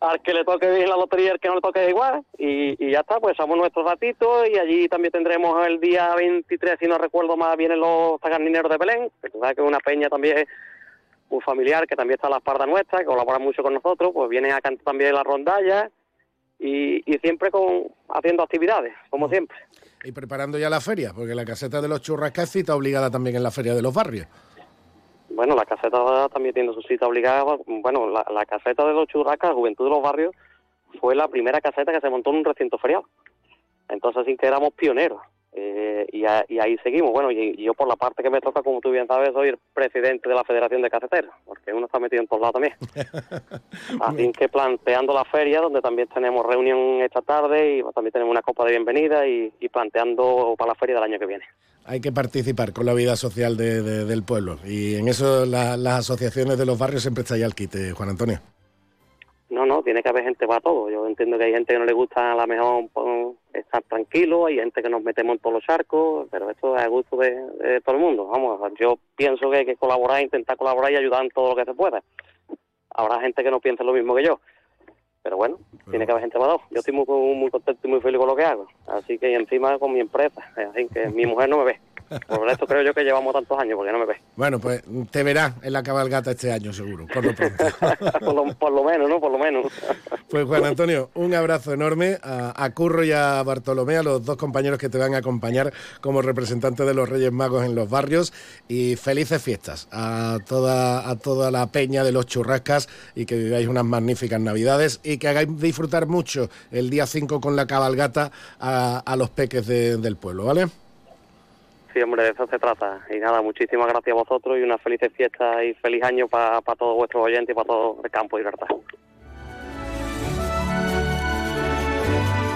al que le toque bien la lotería, al que no le toque igual, y, ya está, pues echamos nuestros ratitos y allí también tendremos el día 23, si no recuerdo más, vienen los tagarnineros de Belén, que es una peña también muy familiar, que también está a la espalda nuestra, que colabora mucho con nosotros, pues vienen a cantar también la rondalla y, siempre con haciendo actividades, como siempre. Y preparando ya la feria, porque la caseta de los churrascas es cita obligada también en la feria de los barrios. Bueno, la caseta también tiene su cita obligada. Bueno, la, caseta de los churrascas, Juventud de los Barrios, fue la primera caseta que se montó en un recinto ferial. Entonces, sin que éramos pioneros. Eh, y, a- y ahí seguimos. Bueno, y, y yo por la parte que me toca, como tú bien sabes, soy el presidente de la Federación de Caseteros, porque uno está metido en todos lados también. Así que planteando la feria, donde también tenemos reunión esta tarde y también tenemos una copa de bienvenida y, y planteando para la feria del año que viene. Hay que participar con la vida social de- de- del pueblo. Y en eso la- las asociaciones de los barrios siempre está ya al quite, Juan Antonio. No, tiene que haber gente para todo. Yo entiendo que hay gente que no le gusta a lo mejor pues, estar tranquilo, hay gente que nos metemos en todos los charcos, pero esto es a gusto de, de todo el mundo. Vamos, yo pienso que hay que colaborar, intentar colaborar y ayudar en todo lo que se pueda. Habrá gente que no piense lo mismo que yo, pero bueno, tiene que haber gente para todo. Yo estoy muy, muy contento y muy feliz con lo que hago, así que y encima con mi empresa, así que mi mujer no me ve. Por esto creo yo que llevamos tantos años, porque no me ve. Bueno, pues te verá en la cabalgata este año, seguro, por lo pronto. por, lo, por lo menos, ¿no? Por lo menos. Pues Juan Antonio, un abrazo enorme a, a Curro y a Bartolomé, a los dos compañeros que te van a acompañar como representantes de los Reyes Magos en los barrios y felices fiestas a toda, a toda la peña de los churrascas y que viváis unas magníficas navidades y que hagáis disfrutar mucho el día 5 con la cabalgata a, a los peques de- del pueblo, ¿vale? De eso se trata. Y nada, muchísimas gracias a vosotros y unas felices fiestas y feliz año para todos vuestros oyentes y para todo el campo y libertad.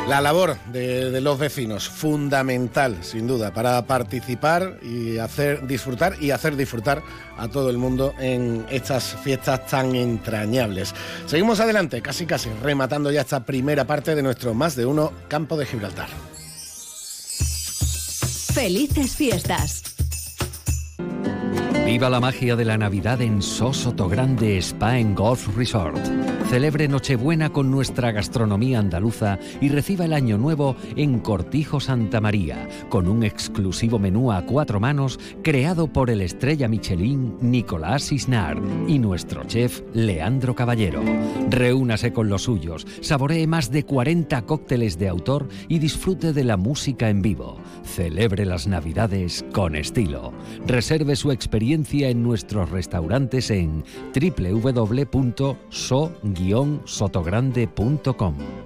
La labor de, de los vecinos, fundamental, sin duda, para participar y hacer disfrutar y hacer disfrutar a todo el mundo en estas fiestas tan entrañables. Seguimos adelante, casi casi, rematando ya esta primera parte de nuestro más de uno campo de Gibraltar. Felices fiestas. Viva la magia de la Navidad en Sosoto Grande Spa Golf Resort. Celebre Nochebuena con nuestra gastronomía andaluza y reciba el Año Nuevo en Cortijo Santa María, con un exclusivo menú a cuatro manos creado por el estrella Michelin Nicolás Isnar y nuestro chef Leandro Caballero. Reúnase con los suyos, saboree más de 40 cócteles de autor y disfrute de la música en vivo. Celebre las Navidades con estilo. Reserve su experiencia en nuestros restaurantes en www.so-sotogrande.com.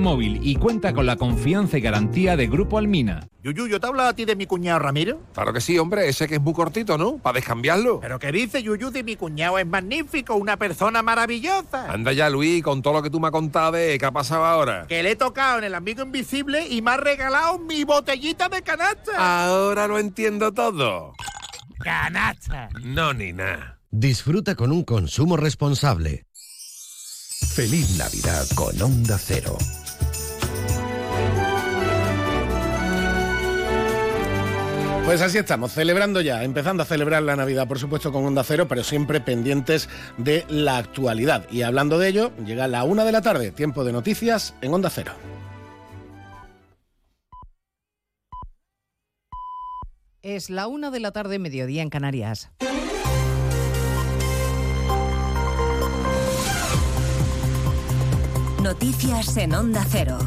Móvil y cuenta con la confianza y garantía de Grupo Almina. Yuyu, ¿yo te hablado a ti de mi cuñado Ramiro? Claro que sí, hombre, ese que es muy cortito, ¿no? Para descambiarlo. ¿Pero qué dice Yuyu de mi cuñado? Es magnífico, una persona maravillosa. Anda ya, Luis, con todo lo que tú me has contado de qué ha pasado ahora. Que le he tocado en el amigo invisible y me ha regalado mi botellita de canasta. Ahora lo entiendo todo. Canasta. No, ni nada. Disfruta con un consumo responsable. Feliz Navidad con Onda Cero. Pues así estamos, celebrando ya, empezando a celebrar la Navidad, por supuesto, con Onda Cero, pero siempre pendientes de la actualidad. Y hablando de ello, llega la una de la tarde, tiempo de noticias en Onda Cero. Es la una de la tarde, mediodía en Canarias. Noticias en Onda Cero.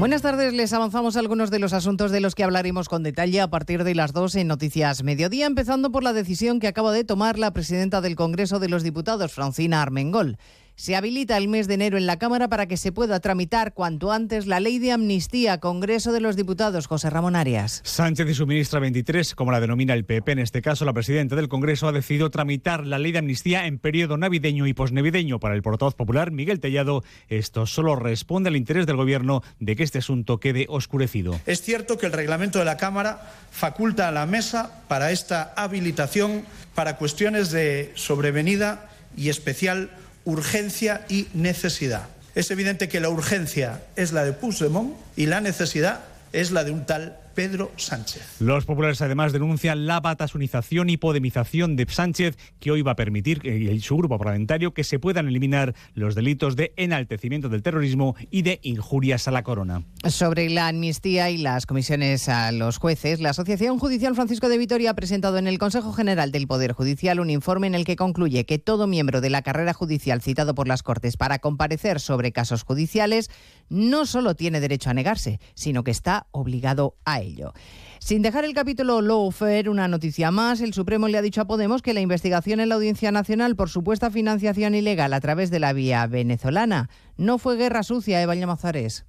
Buenas tardes, les avanzamos algunos de los asuntos de los que hablaremos con detalle a partir de las 2 en Noticias Mediodía, empezando por la decisión que acaba de tomar la presidenta del Congreso de los Diputados, Francina Armengol se habilita el mes de enero en la Cámara para que se pueda tramitar cuanto antes la ley de amnistía. Congreso de los Diputados, José Ramón Arias. Sánchez y su ministra 23, como la denomina el PP, en este caso la presidenta del Congreso, ha decidido tramitar la ley de amnistía en periodo navideño y posnavideño. Para el portavoz popular, Miguel Tellado, esto solo responde al interés del Gobierno de que este asunto quede oscurecido. Es cierto que el reglamento de la Cámara faculta a la mesa para esta habilitación para cuestiones de sobrevenida y especial urgencia y necesidad. Es evidente que la urgencia es la de Puigdemont y la necesidad es la de un tal Pedro Sánchez. Los populares además denuncian la batasunización y podemización de Sánchez, que hoy va a permitir, eh, y su grupo parlamentario, que se puedan eliminar los delitos de enaltecimiento del terrorismo y de injurias a la corona. Sobre la amnistía y las comisiones a los jueces, la Asociación Judicial Francisco de Vitoria ha presentado en el Consejo General del Poder Judicial un informe en el que concluye que todo miembro de la carrera judicial citado por las Cortes para comparecer sobre casos judiciales no solo tiene derecho a negarse, sino que está obligado a ello. Sin dejar el capítulo Lawfare, una noticia más, el Supremo le ha dicho a Podemos que la investigación en la Audiencia Nacional por supuesta financiación ilegal a través de la vía venezolana no fue guerra sucia, Eva Llamazares.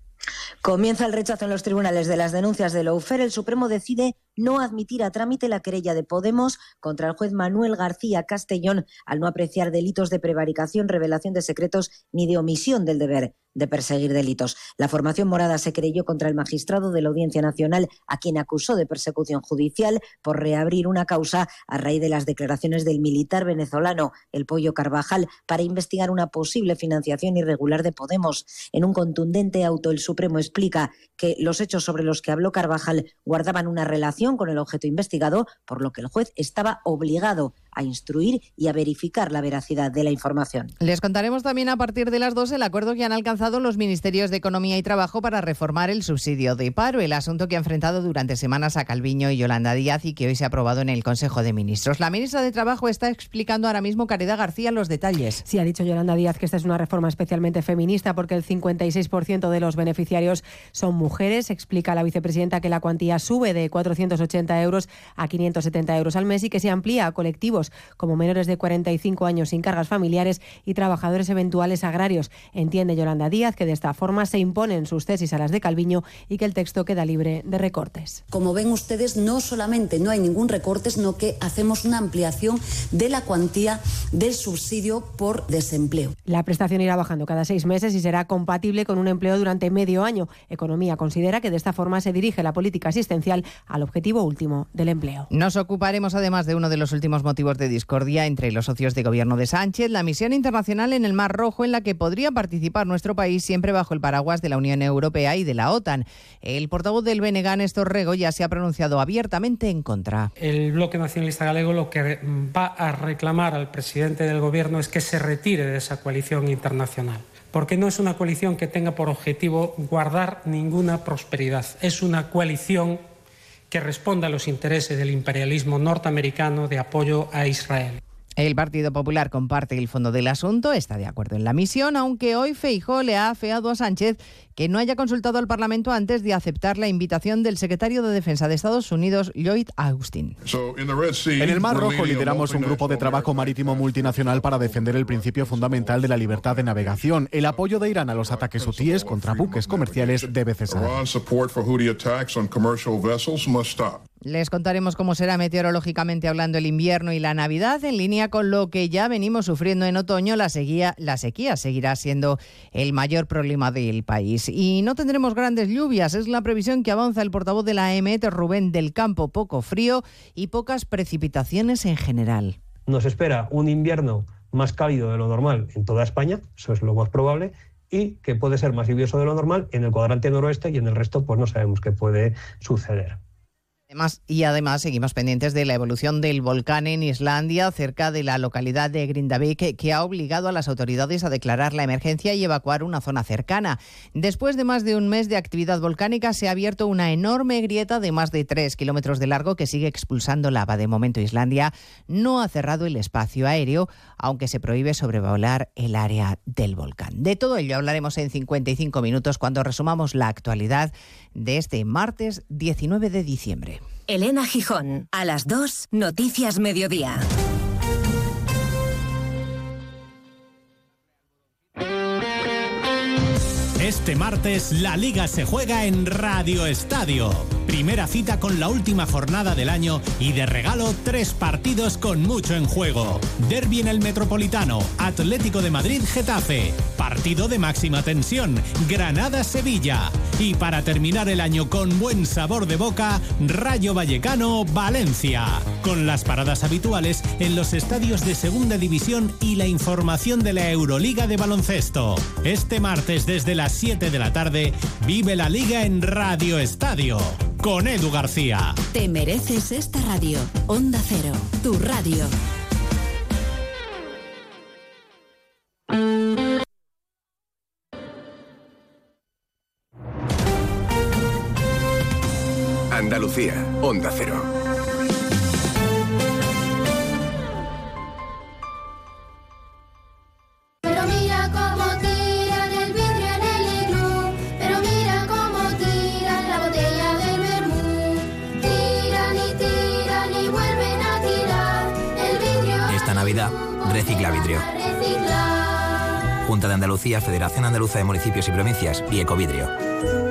Comienza el rechazo en los tribunales de las denuncias de Lawfare. El Supremo decide no admitir a trámite la querella de Podemos contra el juez Manuel García Castellón al no apreciar delitos de prevaricación, revelación de secretos ni de omisión del deber de perseguir delitos. La formación morada se creyó contra el magistrado de la Audiencia Nacional, a quien acusó de persecución judicial por reabrir una causa a raíz de las declaraciones del militar venezolano El Pollo Carvajal para investigar una posible financiación irregular de Podemos. En un contundente auto, el Supremo explica que los hechos sobre los que habló Carvajal guardaban una relación con el objeto investigado, por lo que el juez estaba obligado a instruir y a verificar la veracidad de la información. Les contaremos también a partir de las dos el acuerdo que han alcanzado los ministerios de Economía y Trabajo para reformar el subsidio de paro, el asunto que ha enfrentado durante semanas a Calviño y Yolanda Díaz y que hoy se ha aprobado en el Consejo de Ministros. La ministra de Trabajo está explicando ahora mismo Caridad García los detalles. Sí, ha dicho Yolanda Díaz que esta es una reforma especialmente feminista porque el 56% de los beneficiarios son mujeres. Explica la vicepresidenta que la cuantía sube de 480 euros a 570 euros al mes y que se amplía a colectivos como menores de 45 años sin cargas familiares y trabajadores eventuales agrarios. Entiende Yolanda Díaz que de esta forma se imponen sus tesis a las de Calviño y que el texto queda libre de recortes. Como ven ustedes, no solamente no hay ningún recorte, sino que hacemos una ampliación de la cuantía del subsidio por desempleo. La prestación irá bajando cada seis meses y será compatible con un empleo durante medio año. Economía considera que de esta forma se dirige la política asistencial al objetivo último del empleo. Nos ocuparemos además de uno de los últimos motivos de discordia entre los socios de gobierno de Sánchez, la misión internacional en el Mar Rojo en la que podría participar nuestro país siempre bajo el paraguas de la Unión Europea y de la OTAN. El portavoz del BNG, Néstor Rego, ya se ha pronunciado abiertamente en contra. El bloque nacionalista galego lo que va a reclamar al presidente del gobierno es que se retire de esa coalición internacional porque no es una coalición que tenga por objetivo guardar ninguna prosperidad. Es una coalición que responde a los intereses del imperialismo norteamericano de apoyo a Israel. El Partido Popular comparte el fondo del asunto, está de acuerdo en la misión, aunque hoy Feijó le ha afeado a Sánchez que no haya consultado al Parlamento antes de aceptar la invitación del secretario de Defensa de Estados Unidos, Lloyd Austin. En el Mar Rojo lideramos un grupo de trabajo marítimo multinacional para defender el principio fundamental de la libertad de navegación. El apoyo de Irán a los ataques hutíes contra buques comerciales debe cesar. Les contaremos cómo será meteorológicamente hablando el invierno y la Navidad, en línea con lo que ya venimos sufriendo en otoño. La sequía, la sequía seguirá siendo el mayor problema del país. Y no tendremos grandes lluvias, es la previsión que avanza el portavoz de la EMET, Rubén del Campo. Poco frío y pocas precipitaciones en general. Nos espera un invierno más cálido de lo normal en toda España, eso es lo más probable, y que puede ser más lluvioso de lo normal en el cuadrante noroeste y en el resto pues no sabemos qué puede suceder. Además, y además seguimos pendientes de la evolución del volcán en Islandia, cerca de la localidad de Grindavik, que ha obligado a las autoridades a declarar la emergencia y evacuar una zona cercana. Después de más de un mes de actividad volcánica, se ha abierto una enorme grieta de más de tres kilómetros de largo que sigue expulsando lava. De momento, Islandia no ha cerrado el espacio aéreo, aunque se prohíbe sobrevolar el área del volcán. De todo ello hablaremos en 55 minutos cuando resumamos la actualidad de este martes 19 de diciembre. Elena Gijón, a las 2, Noticias Mediodía. Este martes la liga se juega en Radio Estadio. Primera cita con la última jornada del año y de regalo tres partidos con mucho en juego. Derby en el Metropolitano, Atlético de Madrid Getafe, partido de máxima tensión, Granada Sevilla y para terminar el año con buen sabor de boca, Rayo Vallecano Valencia. Con las paradas habituales en los estadios de Segunda División y la información de la Euroliga de baloncesto. Este martes desde las 7 de la tarde, vive la liga en Radio Estadio con Edu García. Te mereces esta radio. Onda Cero, tu radio. Andalucía, Onda Cero. Recicla vidrio. Junta de Andalucía, Federación Andaluza de Municipios y Provincias y Ecovidrio.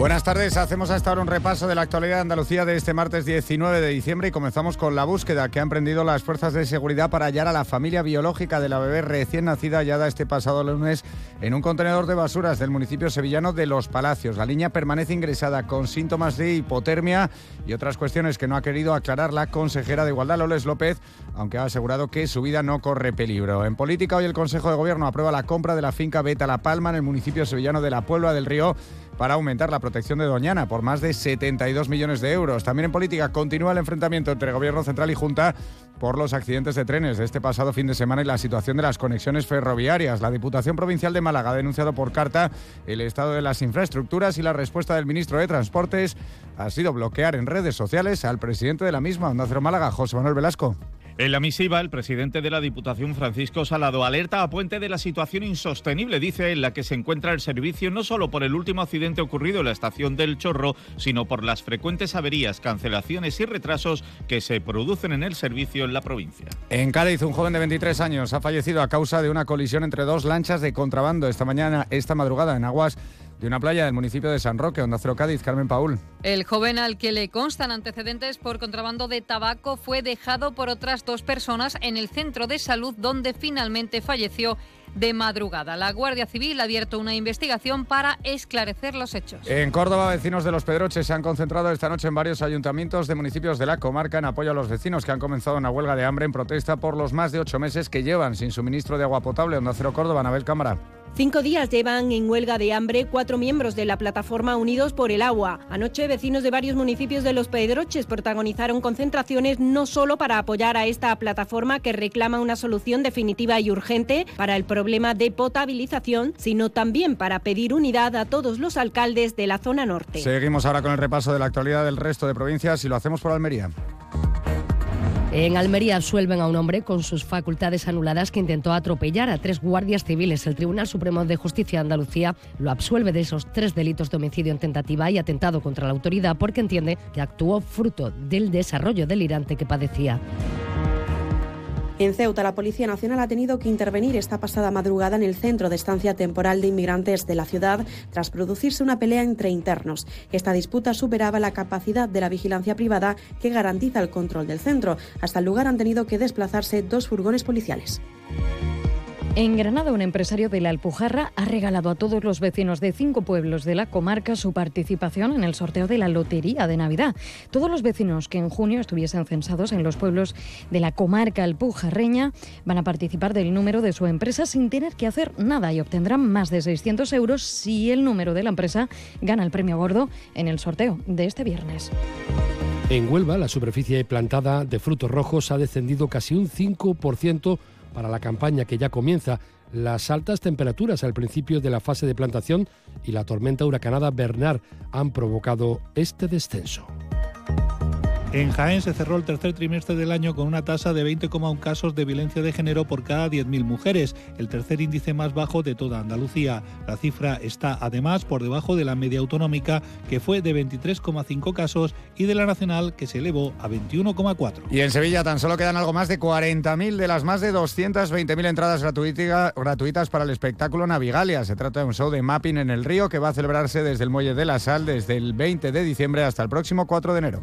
Buenas tardes, hacemos hasta ahora un repaso de la actualidad de Andalucía de este martes 19 de diciembre y comenzamos con la búsqueda que han emprendido las fuerzas de seguridad para hallar a la familia biológica de la bebé recién nacida hallada este pasado lunes en un contenedor de basuras del municipio sevillano de Los Palacios. La niña permanece ingresada con síntomas de hipotermia y otras cuestiones que no ha querido aclarar la consejera de Igualdad, Loles López, aunque ha asegurado que su vida no corre peligro. En política, hoy el Consejo de Gobierno aprueba la compra de la finca Beta La Palma en el municipio sevillano de la Puebla del Río para aumentar la protección de Doñana por más de 72 millones de euros. También en política continúa el enfrentamiento entre Gobierno Central y Junta por los accidentes de trenes de este pasado fin de semana y la situación de las conexiones ferroviarias. La Diputación Provincial de Málaga ha denunciado por carta el estado de las infraestructuras y la respuesta del ministro de Transportes ha sido bloquear en redes sociales al presidente de la misma, Onda Cero Málaga, José Manuel Velasco. En la misiva, el presidente de la Diputación, Francisco Salado, alerta a Puente de la situación insostenible, dice, en la que se encuentra el servicio no solo por el último accidente ocurrido en la estación del Chorro, sino por las frecuentes averías, cancelaciones y retrasos que se producen en el servicio en la provincia. En Cádiz, un joven de 23 años ha fallecido a causa de una colisión entre dos lanchas de contrabando esta mañana, esta madrugada, en aguas de una playa del municipio de San Roque, Onda Cero Cádiz. Carmen Paul. El joven al que le constan antecedentes por contrabando de tabaco fue dejado por otras dos personas en el centro de salud donde finalmente falleció de madrugada. La Guardia Civil ha abierto una investigación para esclarecer los hechos. En Córdoba, vecinos de Los Pedroches se han concentrado esta noche en varios ayuntamientos de municipios de la comarca en apoyo a los vecinos que han comenzado una huelga de hambre en protesta por los más de ocho meses que llevan sin suministro de agua potable. Onda Cero Córdoba, Anabel Cámara. Cinco días llevan en huelga de hambre cuatro miembros de la plataforma Unidos por el Agua. Anoche, vecinos de varios municipios de Los Pedroches protagonizaron concentraciones no solo para apoyar a esta plataforma que reclama una solución definitiva y urgente para el problema de potabilización, sino también para pedir unidad a todos los alcaldes de la zona norte. Seguimos ahora con el repaso de la actualidad del resto de provincias y lo hacemos por Almería. En Almería absuelven a un hombre con sus facultades anuladas que intentó atropellar a tres guardias civiles. El Tribunal Supremo de Justicia de Andalucía lo absuelve de esos tres delitos de homicidio en tentativa y atentado contra la autoridad porque entiende que actuó fruto del desarrollo delirante que padecía. En Ceuta, la Policía Nacional ha tenido que intervenir esta pasada madrugada en el centro de estancia temporal de inmigrantes de la ciudad tras producirse una pelea entre internos. Esta disputa superaba la capacidad de la vigilancia privada que garantiza el control del centro. Hasta el lugar han tenido que desplazarse dos furgones policiales. En Granada, un empresario de la Alpujarra ha regalado a todos los vecinos de cinco pueblos de la comarca su participación en el sorteo de la Lotería de Navidad. Todos los vecinos que en junio estuviesen censados en los pueblos de la comarca alpujarreña van a participar del número de su empresa sin tener que hacer nada y obtendrán más de 600 euros si el número de la empresa gana el premio gordo en el sorteo de este viernes. En Huelva, la superficie plantada de frutos rojos ha descendido casi un 5% para la campaña que ya comienza. Las altas temperaturas al principio de la fase de plantación y la tormenta huracanada Bernard han provocado este descenso. En Jaén se cerró el tercer trimestre del año con una tasa de 20,1 casos de violencia de género por cada 10.000 mujeres, el tercer índice más bajo de toda Andalucía. La cifra está además por debajo de la media autonómica, que fue de 23,5 casos, y de la nacional, que se elevó a 21,4. Y en Sevilla tan solo quedan algo más de 40.000 de las más de 220.000 entradas gratuita- gratuitas para el espectáculo Navigalia. Se trata de un show de mapping en el río que va a celebrarse desde el Muelle de la Sal desde el 20 de diciembre hasta el próximo 4 de enero.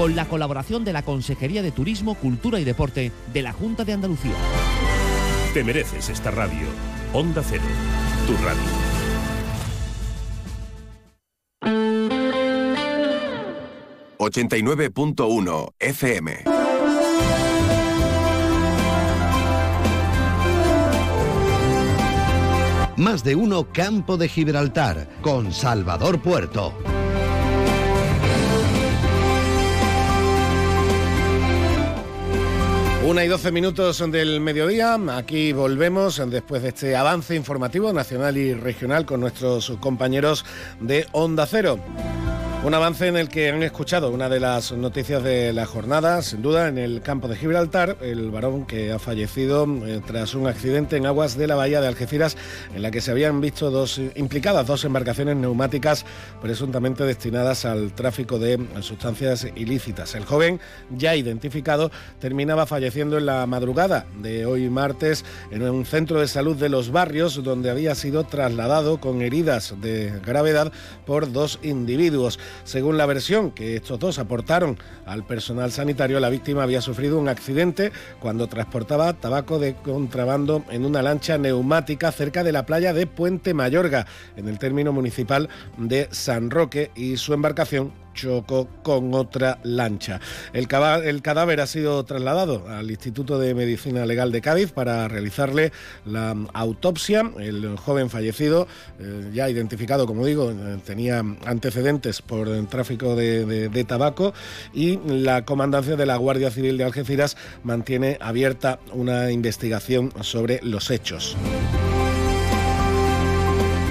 Con la colaboración de la Consejería de Turismo, Cultura y Deporte de la Junta de Andalucía. Te mereces esta radio. Onda Cero, tu radio. FM. 89.1 FM. Más de uno Campo de Gibraltar con Salvador Puerto. Una y doce minutos del mediodía, aquí volvemos después de este avance informativo nacional y regional con nuestros compañeros de Onda Cero. Un avance en el que han escuchado una de las noticias de la jornada, sin duda, en el campo de Gibraltar, el varón que ha fallecido eh, tras un accidente en aguas de la bahía de Algeciras, en la que se habían visto dos implicadas dos embarcaciones neumáticas presuntamente destinadas al tráfico de sustancias ilícitas. El joven, ya identificado, terminaba falleciendo en la madrugada de hoy martes en un centro de salud de los barrios, donde había sido trasladado con heridas de gravedad por dos individuos. Según la versión que estos dos aportaron al personal sanitario, la víctima había sufrido un accidente cuando transportaba tabaco de contrabando en una lancha neumática cerca de la playa de Puente Mayorga, en el término municipal de San Roque, y su embarcación chocó con otra lancha. El, cadáver ha sido trasladado al Instituto de Medicina Legal de Cádiz para realizarle la autopsia. El joven fallecido, eh, ya identificado, como digo, eh, tenía antecedentes por tráfico de, de, de tabaco y la comandancia de la Guardia Civil de Algeciras mantiene abierta una investigación sobre los hechos.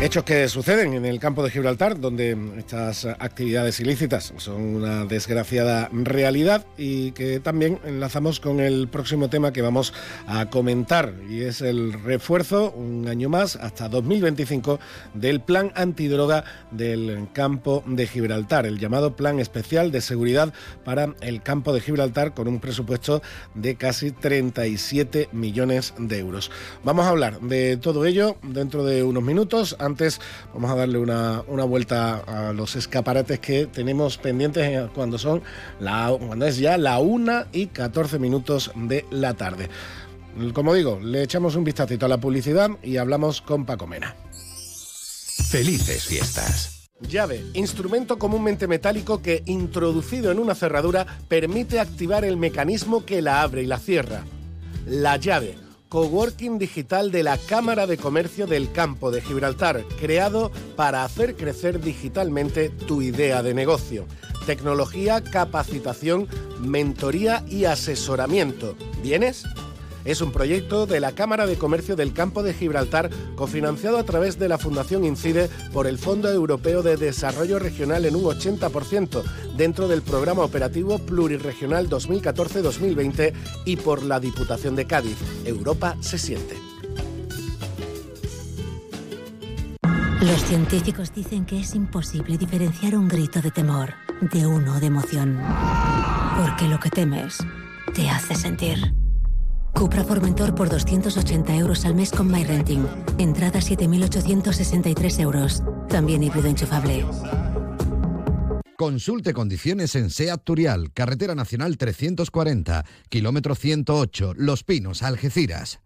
Hechos que suceden en el campo de Gibraltar, donde estas actividades ilícitas son una desgraciada realidad y que también enlazamos con el próximo tema que vamos a comentar y es el refuerzo, un año más, hasta 2025, del plan antidroga del campo de Gibraltar, el llamado Plan Especial de Seguridad para el campo de Gibraltar con un presupuesto de casi 37 millones de euros. Vamos a hablar de todo ello dentro de unos minutos antes vamos a darle una, una, vuelta a los escaparates que tenemos pendientes cuando son la, cuando es ya la 1 y 14 minutos de la tarde. Como digo, le echamos un vistacito a la publicidad y hablamos con Paco Mena. Felices fiestas. Llave, instrumento comúnmente metálico que, introducido en una cerradura, permite activar el mecanismo que la abre y la cierra. La llave coworking digital de la Cámara de Comercio del Campo de Gibraltar, creado para hacer crecer digitalmente tu idea de negocio. Tecnología, capacitación, mentoría y asesoramiento. ¿Vienes? Es un proyecto de la Cámara de Comercio del Campo de Gibraltar, cofinanciado a través de la Fundación Incide por el Fondo Europeo de Desarrollo Regional en un 80%, dentro del Programa Operativo Plurirregional 2014-2020 y por la Diputación de Cádiz. Europa se siente. Los científicos dicen que es imposible diferenciar un grito de temor de uno de emoción. Porque lo que temes te hace sentir. Cupra Formentor por 280 euros al mes con MyRenting. Entrada 7.863 euros. También híbrido enchufable. Consulte condiciones en SEAT Turial, Carretera Nacional 340, kilómetro 108, Los Pinos, Algeciras.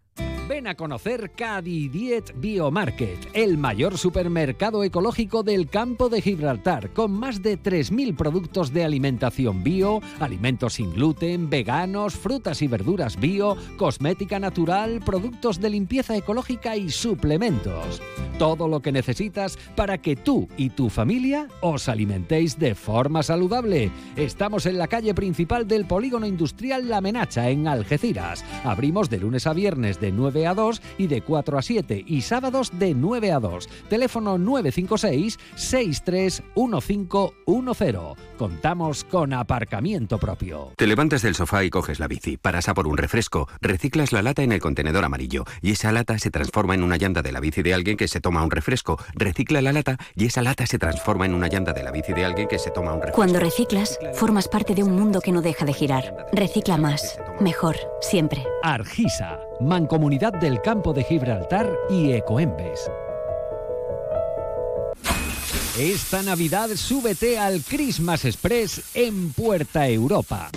Ven a conocer Cadidiet Biomarket, el mayor supermercado ecológico del campo de Gibraltar, con más de 3.000 productos de alimentación bio, alimentos sin gluten, veganos, frutas y verduras bio, cosmética natural, productos de limpieza ecológica y suplementos. Todo lo que necesitas para que tú y tu familia os alimentéis de forma saludable. Estamos en la calle principal del polígono industrial La Menacha, en Algeciras. Abrimos de lunes a viernes de 9 a 2 y de 4 a 7 y sábados de 9 a 2. Teléfono 956 631510. Contamos con aparcamiento propio. Te levantas del sofá y coges la bici, paras a por un refresco, reciclas la lata en el contenedor amarillo y esa lata se transforma en una llanta de la bici de alguien que se toma un refresco, recicla la lata y esa lata se transforma en una llanta de la bici de alguien que se toma un refresco. Cuando reciclas, formas parte de un mundo que no deja de girar. Recicla más, mejor, siempre. Argisa, Mancomunidad del Campo de Gibraltar y Ecoembes. Esta Navidad súbete al Christmas Express en Puerta Europa.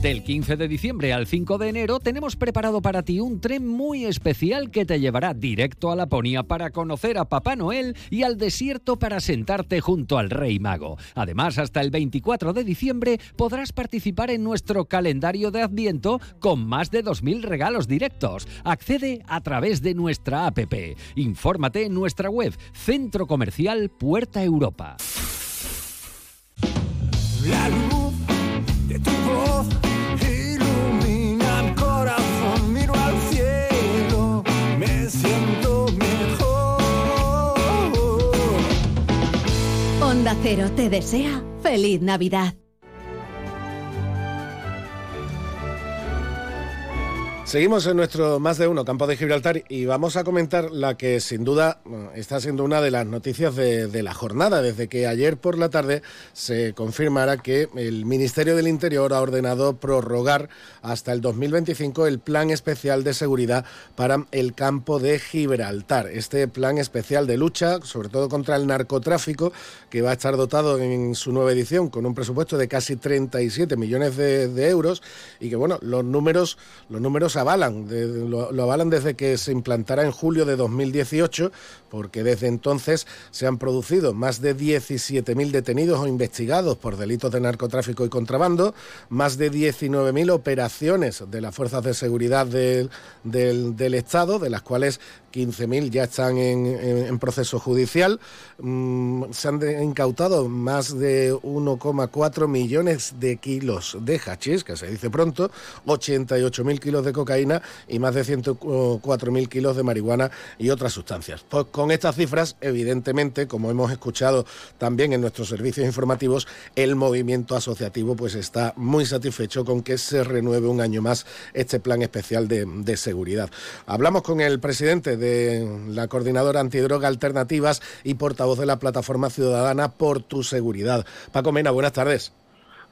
Del 15 de diciembre al 5 de enero tenemos preparado para ti un tren muy especial que te llevará directo a Laponia para conocer a Papá Noel y al desierto para sentarte junto al Rey Mago. Además, hasta el 24 de diciembre podrás participar en nuestro calendario de Adviento con más de 2.000 regalos directos. Accede a través de nuestra app. Infórmate en nuestra web Centro Comercial Puerta Europa. La luz de tu voz Onda Cero te desea feliz Navidad. Seguimos en nuestro más de uno campo de Gibraltar y vamos a comentar la que sin duda está siendo una de las noticias de, de, la jornada, desde que ayer por la tarde se confirmara que el Ministerio del Interior ha ordenado prorrogar hasta el 2025 el plan especial de seguridad para el campo de Gibraltar. Este plan especial de lucha, sobre todo contra el narcotráfico, que va a estar dotado en su nueva edición con un presupuesto de casi 37 millones de, de euros y que bueno, los números, los números avalan, de, lo, lo, avalan desde que se implantara en julio de 2018, porque desde entonces se han producido más de 17.000 detenidos o investigados por delitos de narcotráfico y contrabando, más de 19.000 operaciones de las fuerzas de seguridad del, del, del Estado, de las cuales 15.000 ya están en, en, en, proceso judicial. Mm, se han de, incautado más de 1,4 millones de kilos de hachís, que se dice pronto, 88.000 kilos de cocaína y más de 104.000 kilos de marihuana y otras sustancias. Pues con estas cifras, evidentemente, como hemos escuchado también en nuestros servicios informativos, el movimiento asociativo pues está muy satisfecho con que se renueve un año más este plan especial de seguridad. Hablamos con el presidente de la Coordinadora Antidroga Alternativas y portavoz de la Plataforma Ciudadana por tu Seguridad. Paco Mena, buenas tardes.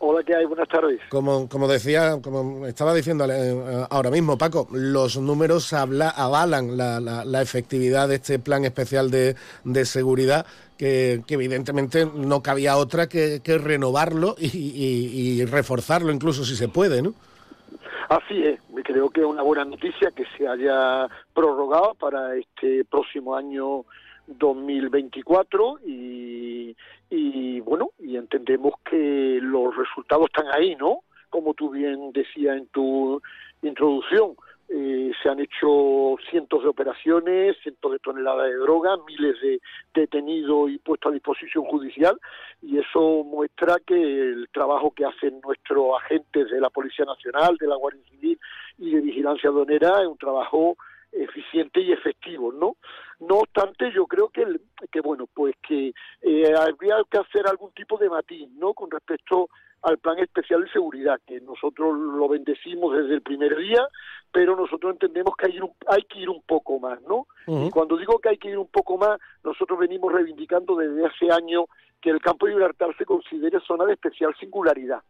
Hola, ¿qué hay? Buenas tardes. Como, como decía, como estaba diciendo eh, ahora mismo, Paco, los números habla, avalan la, la- la efectividad de este plan especial de, de seguridad, que, que evidentemente no cabía otra que, que renovarlo y, y- y reforzarlo, incluso si se puede, ¿no? Así es, creo que es una buena noticia que se haya prorrogado para este próximo año 2024 y, y bueno, y entendemos que los resultados están ahí, ¿no? Como tú bien decías en tu introducción, eh, se han hecho cientos de operaciones, cientos de toneladas de droga, miles de detenidos y puestos a disposición judicial, y eso muestra que el trabajo que hacen nuestros agentes de la Policía Nacional, de la Guardia Civil y de Vigilancia Aduanera es un trabajo eficiente y efectivo, ¿no? No obstante, yo creo que, el- que bueno, pues que eh, habría que hacer algún tipo de matiz, ¿no? Con respecto al plan especial de seguridad, que nosotros lo bendecimos desde el primer día, pero nosotros entendemos que hay, un- hay que ir un poco más, ¿no? Y cuando digo que hay que ir un poco más, nosotros venimos reivindicando desde hace años que el campo de Gibraltar se considere zona de especial singularidad.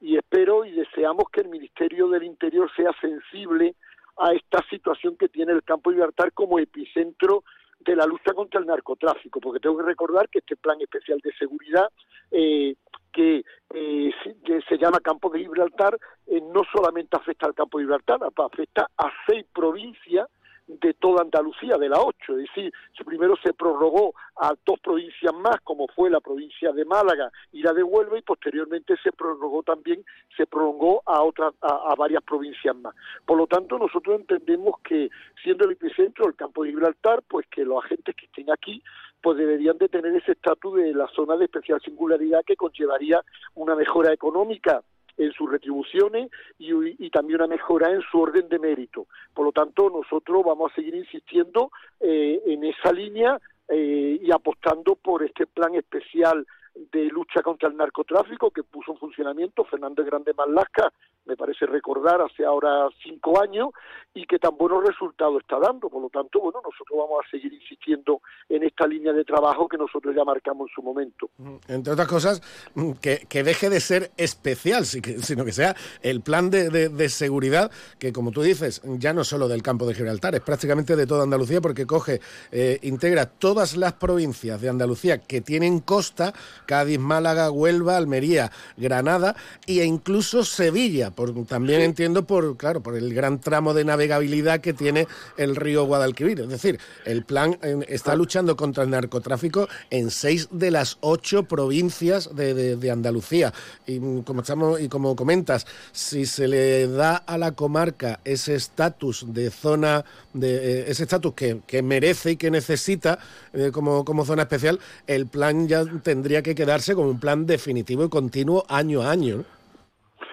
Y espero y deseamos que el Ministerio del Interior sea sensible a esta situación que tiene el campo de Gibraltar como epicentro de la lucha contra el narcotráfico, porque tengo que recordar que este plan especial de seguridad eh, que, eh, se llama Campo de Gibraltar eh, no solamente afecta al campo de Gibraltar, afecta a seis provincias de toda Andalucía, de la ocho, es decir, primero se prorrogó a dos provincias más, como fue la provincia de Málaga y la de Huelva, y posteriormente se prorrogó también, se prolongó a otras, a, a varias provincias más. Por lo tanto, nosotros entendemos que siendo el epicentro el campo de Gibraltar, pues que los agentes que estén aquí, pues deberían de tener ese estatus de la zona de especial singularidad que conllevaría una mejora económica en sus retribuciones y, también una mejora en su orden de mérito. Por lo tanto, nosotros vamos a seguir insistiendo eh, en esa línea eh, y apostando por este plan especial de lucha contra el narcotráfico que puso en funcionamiento Fernando Grande Marlasca, me parece recordar, hace ahora cinco años, y que tan buenos resultados está dando. Por lo tanto, bueno, nosotros vamos a seguir insistiendo en esta línea de trabajo que nosotros ya marcamos en su momento. Entre otras cosas, mm, que, que deje de ser especial, sino que sea el plan de, de- de seguridad, que como tú dices, ya no solo del campo de Gibraltar, es prácticamente de toda Andalucía, porque coge, eh, integra todas las provincias de Andalucía que tienen costa, Cádiz, Málaga, Huelva, Almería, Granada e incluso Sevilla, por, también entiendo por, claro, por el gran tramo de navegabilidad que tiene el río Guadalquivir. Es decir, el plan eh, está luchando contra el narcotráfico en seis de las ocho provincias de, de- de Andalucía. Y mm, como estamos y como comentas, si se le da a la comarca ese estatus de zona, de eh, ese estatus que, que merece y que necesita eh, como, como zona especial, el plan ya tendría que quedarse como un plan definitivo y continuo año a año.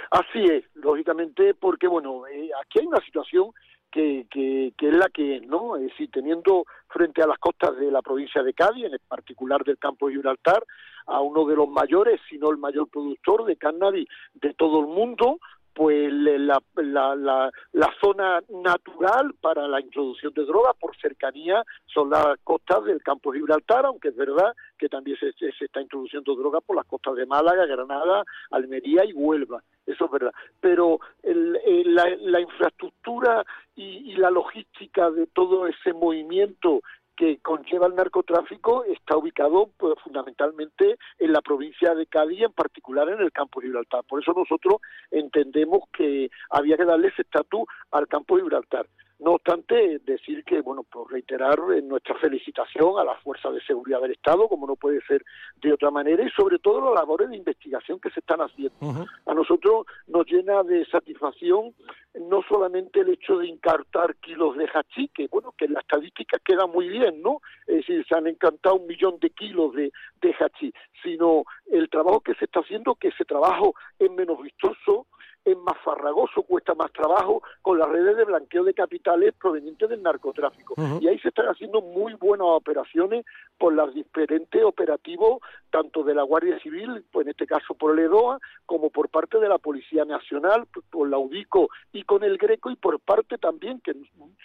Así es, lógicamente, porque bueno, eh, aquí hay una situación que, que, que es la que es, ¿no? Es decir, teniendo frente a las costas de la provincia de Cádiz, en particular del campo de Gibraltar, a uno de los mayores, si no el mayor productor de cannabis de todo el mundo, pues la, la, la, la zona natural para la introducción de drogas por cercanía son las costas del campo de Gibraltar, aunque es verdad que también se, se- está introduciendo drogas por las costas de Málaga, Granada, Almería y Huelva. Eso es verdad. Pero el- el- la, infraestructura y la logística de todo ese movimiento que conlleva el narcotráfico está ubicado pues, fundamentalmente en la provincia de Cádiz, en particular en el campo de Gibraltar. Por eso nosotros entendemos que había que darle ese estatus al campo de Gibraltar. No obstante, decir que, bueno, pues reiterar eh, nuestra felicitación a las fuerzas de seguridad del Estado, como no puede ser de otra manera, y sobre todo las labores de investigación que se están haciendo. A nosotros nos llena de satisfacción no solamente el hecho de encartar kilos de hachís, que bueno, que en la estadística queda muy bien, ¿no? Es decir, se han encantado un millón de kilos de, de hachís, sino el trabajo que se está haciendo, que ese trabajo es menos vistoso, es más farragoso, cuesta más trabajo con las redes de blanqueo de capitales provenientes del narcotráfico. Y ahí se están haciendo muy buenas operaciones por los diferentes operativos, tanto de la Guardia Civil, pues en este caso por el EDOA, como por parte de la Policía Nacional, por la UDICO y con el Greco, y por parte también, que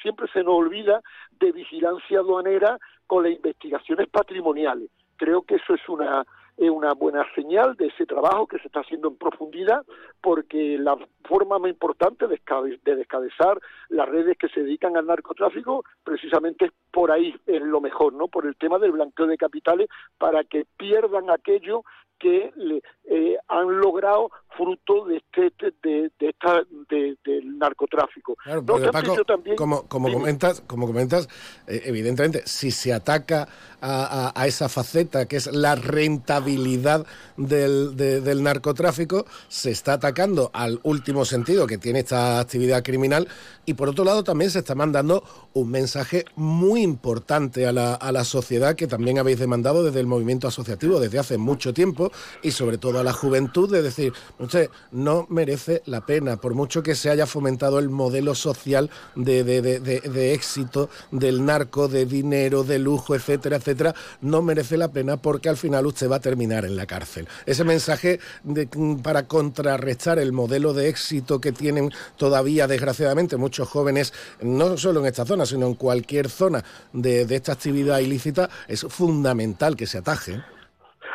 siempre se nos olvida, de vigilancia aduanera con las investigaciones patrimoniales. Creo que eso es una es una buena señal de ese trabajo que se está haciendo en profundidad, porque la forma más importante de, escabe- de descabezar las redes que se dedican al narcotráfico, precisamente es por ahí, es lo mejor, ¿no? Por el tema del blanqueo de capitales, para que pierdan aquello que le, eh, han logrado fruto de este de, de esta de- del narcotráfico. Claro, No Paco, también- como, como comentas, como comentas, eh, evidentemente, si se ataca a, a- a esa faceta que es la rentabilidad del, de- del narcotráfico, se está atacando al último sentido que tiene esta actividad criminal y por otro lado también se está mandando un mensaje muy importante a la, a la sociedad que también habéis demandado desde el movimiento asociativo desde hace mucho tiempo y sobre todo a la juventud de decir, usted no merece la pena, por mucho que se haya fomentado el modelo social de, de- de- de- éxito del narco, de dinero, de lujo, etcétera, etcétera, no merece la pena porque al final usted va a terminar en la cárcel. Ese mensaje para contrarrestar el modelo de éxito que tienen todavía, desgraciadamente, muchos jóvenes, no solo en esta zona, sino en cualquier zona de, de esta actividad ilícita, es fundamental que se ataje.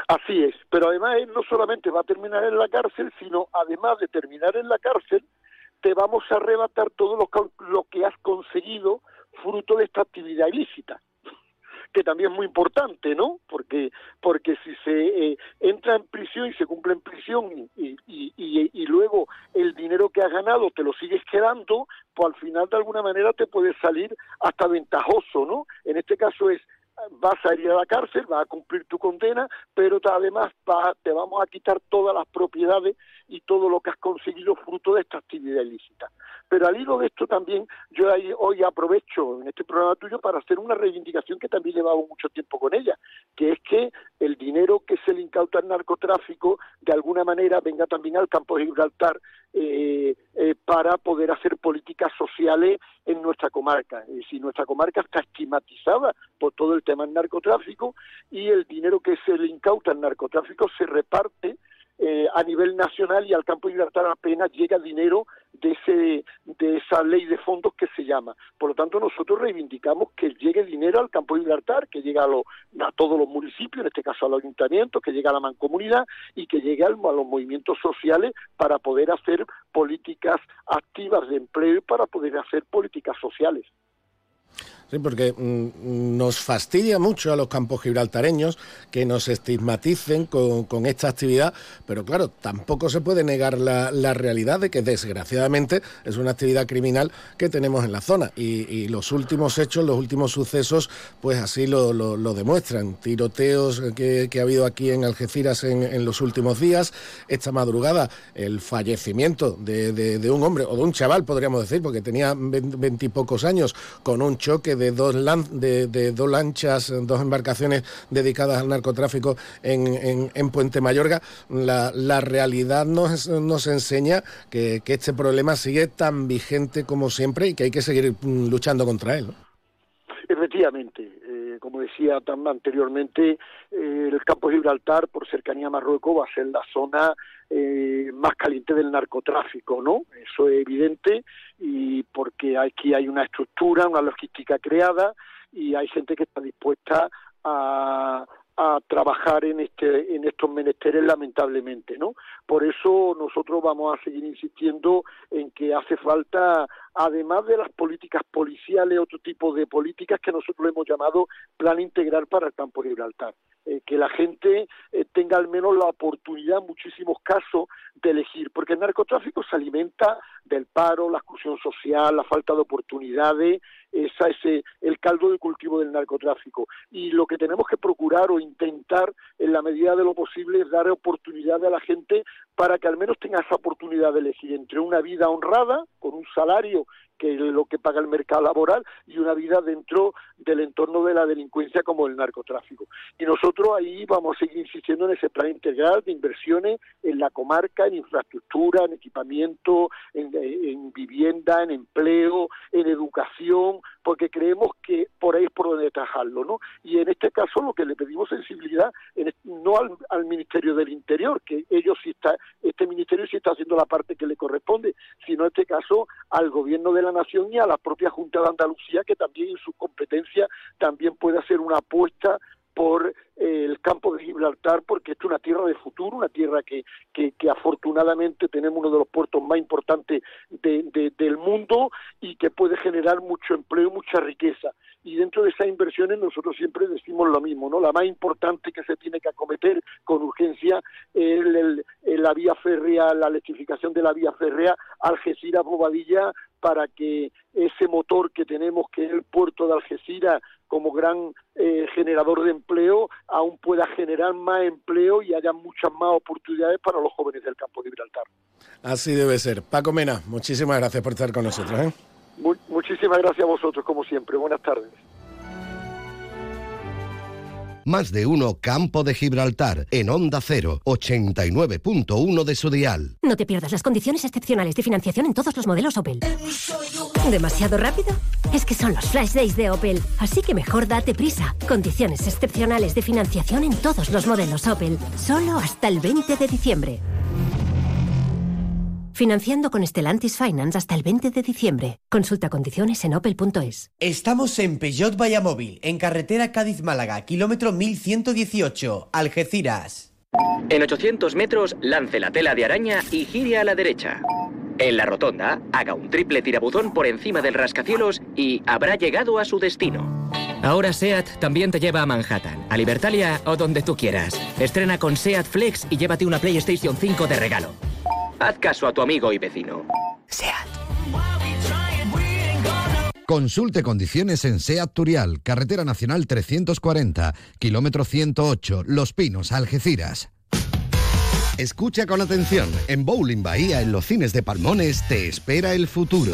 Así es, pero además él no solamente va a terminar en la cárcel, sino además de terminar en la cárcel, te vamos a arrebatar todo lo que, has conseguido fruto de esta actividad ilícita que también es muy importante, ¿no? Porque porque si se eh, entra en prisión y se cumple en prisión y, y, y, y luego el dinero que has ganado te lo sigues quedando, pues al final de alguna manera te puede salir hasta ventajoso, ¿no? En este caso es vas a ir a la cárcel, vas a cumplir tu condena, pero además te vamos a quitar todas las propiedades y todo lo que has conseguido fruto de esta actividad ilícita. Pero al hilo de esto también, yo ahí- hoy aprovecho en este programa tuyo para hacer una reivindicación que también llevamos mucho tiempo con ella, que es que el dinero que se le incauta al narcotráfico de alguna manera venga también al campo de Gibraltar eh, eh, para poder hacer políticas sociales en nuestra comarca. Es decir, nuestra comarca está estigmatizada por todo el tema del narcotráfico y el dinero que se le incauta al narcotráfico se reparte eh, a nivel nacional y al campo de Gibraltar apenas llega dinero de ese de esa ley de fondos que se llama. Por lo tanto, nosotros reivindicamos que llegue dinero al campo de Gibraltar, que llegue a, a todos los municipios, en este caso a los ayuntamientos, que llegue a la mancomunidad y que llegue a los movimientos sociales para poder hacer políticas activas de empleo y para poder hacer políticas sociales. Sí, porque mm, nos fastidia mucho a los campos gibraltareños que nos estigmaticen con, con esta actividad, pero claro, tampoco se puede negar la, la realidad de que desgraciadamente es una actividad criminal que tenemos en la zona y, y los últimos hechos, los últimos sucesos, pues así lo, lo- lo demuestran. Tiroteos que, que ha habido aquí en Algeciras en, en los últimos días, esta madrugada el fallecimiento de, de- de un hombre o de un chaval, podríamos decir, porque tenía veintipocos años, con un choque de dos, lan- de, de dos lanchas, dos embarcaciones dedicadas al narcotráfico en, en- en Puente Mayorga, la, la realidad nos, nos enseña que, que este problema sigue tan vigente como siempre y que hay que seguir mm, luchando contra él. Efectivamente, eh, como decía tam- anteriormente, eh, el campo de Gibraltar, por cercanía a Marruecos, va a ser la zona eh, más caliente del narcotráfico, ¿no? Eso es evidente y porque aquí hay una estructura, una logística creada y hay gente que está dispuesta a, a trabajar en este en estos menesteres lamentablemente no por eso nosotros vamos a seguir insistiendo en que hace falta además de las políticas policiales otro tipo de políticas que nosotros hemos llamado plan integral para el campo de Gibraltar. Eh, que la gente eh, tenga al menos la oportunidad en muchísimos casos de elegir porque el narcotráfico se alimenta del paro la exclusión social la falta de oportunidades esa es eh, el caldo de cultivo del narcotráfico. Y lo que tenemos que procurar o intentar en la medida de lo posible es dar oportunidad a la gente para que al menos tenga esa oportunidad de elegir entre una vida honrada con un salario que lo que paga el mercado laboral, y una vida dentro del entorno de la delincuencia como el narcotráfico. Y nosotros ahí vamos a seguir insistiendo en ese plan integral de inversiones en la comarca, en infraestructura, en equipamiento, en, en vivienda, en empleo, en educación, porque creemos que por ahí es por donde trabajarlo, ¿no? Y en este caso lo que le pedimos sensibilidad en no al, al Ministerio del Interior, que ellos sí está, este ministerio sí está haciendo la parte que le corresponde, sino en este caso al Gobierno de la Nación y a la propia Junta de Andalucía, que también en su competencia también puede hacer una apuesta por eh, el campo de Gibraltar, porque esto es una tierra de futuro, una tierra que, que, afortunadamente tenemos uno de los puertos más importantes de- de- del mundo y que puede generar mucho empleo, mucha riqueza. Y dentro de esas inversiones nosotros siempre decimos lo mismo, ¿no? La más importante que se tiene que acometer con urgencia es la vía férrea, la electrificación de la vía férrea Algeciras-Bobadilla para que ese motor que tenemos, que es el puerto de Algeciras, como gran eh, generador de empleo, aún pueda generar más empleo y haya muchas más oportunidades para los jóvenes del campo de Gibraltar. Así debe ser. Paco Mena, muchísimas gracias por estar con nosotros. ¿eh? Mu- muchísimas gracias a vosotros, como siempre. Buenas tardes. Más de uno Campo de Gibraltar en Onda 0, 89.1 de su dial. No te pierdas las condiciones excepcionales de financiación en todos los modelos Opel. ¿Demasiado rápido? Es que son los Flash Days de Opel, así que mejor date prisa. Condiciones excepcionales de financiación en todos los modelos Opel, solo hasta el 20 de diciembre. Financiando con Stellantis Finance hasta el 20 de diciembre. Consulta condiciones en opel.es. Estamos en Peugeot Vallamóvil, en carretera Cádiz-Málaga, kilómetro 1118, Algeciras. En 800 metros, lance la tela de araña y gire a la derecha. En la rotonda, haga un triple tirabuzón por encima del rascacielos y habrá llegado a su destino. Ahora SEAT también te lleva a Manhattan, a Libertalia o donde tú quieras. Estrena con SEAT Flex y llévate una PlayStation 5 de regalo. Haz caso a tu amigo y vecino. Consulte condiciones en SEAT Turial, Carretera Nacional 340, kilómetro 108, Los Pinos, Algeciras. Escucha con atención, en Bowling Bahía, en los cines de Palmones, te espera el futuro.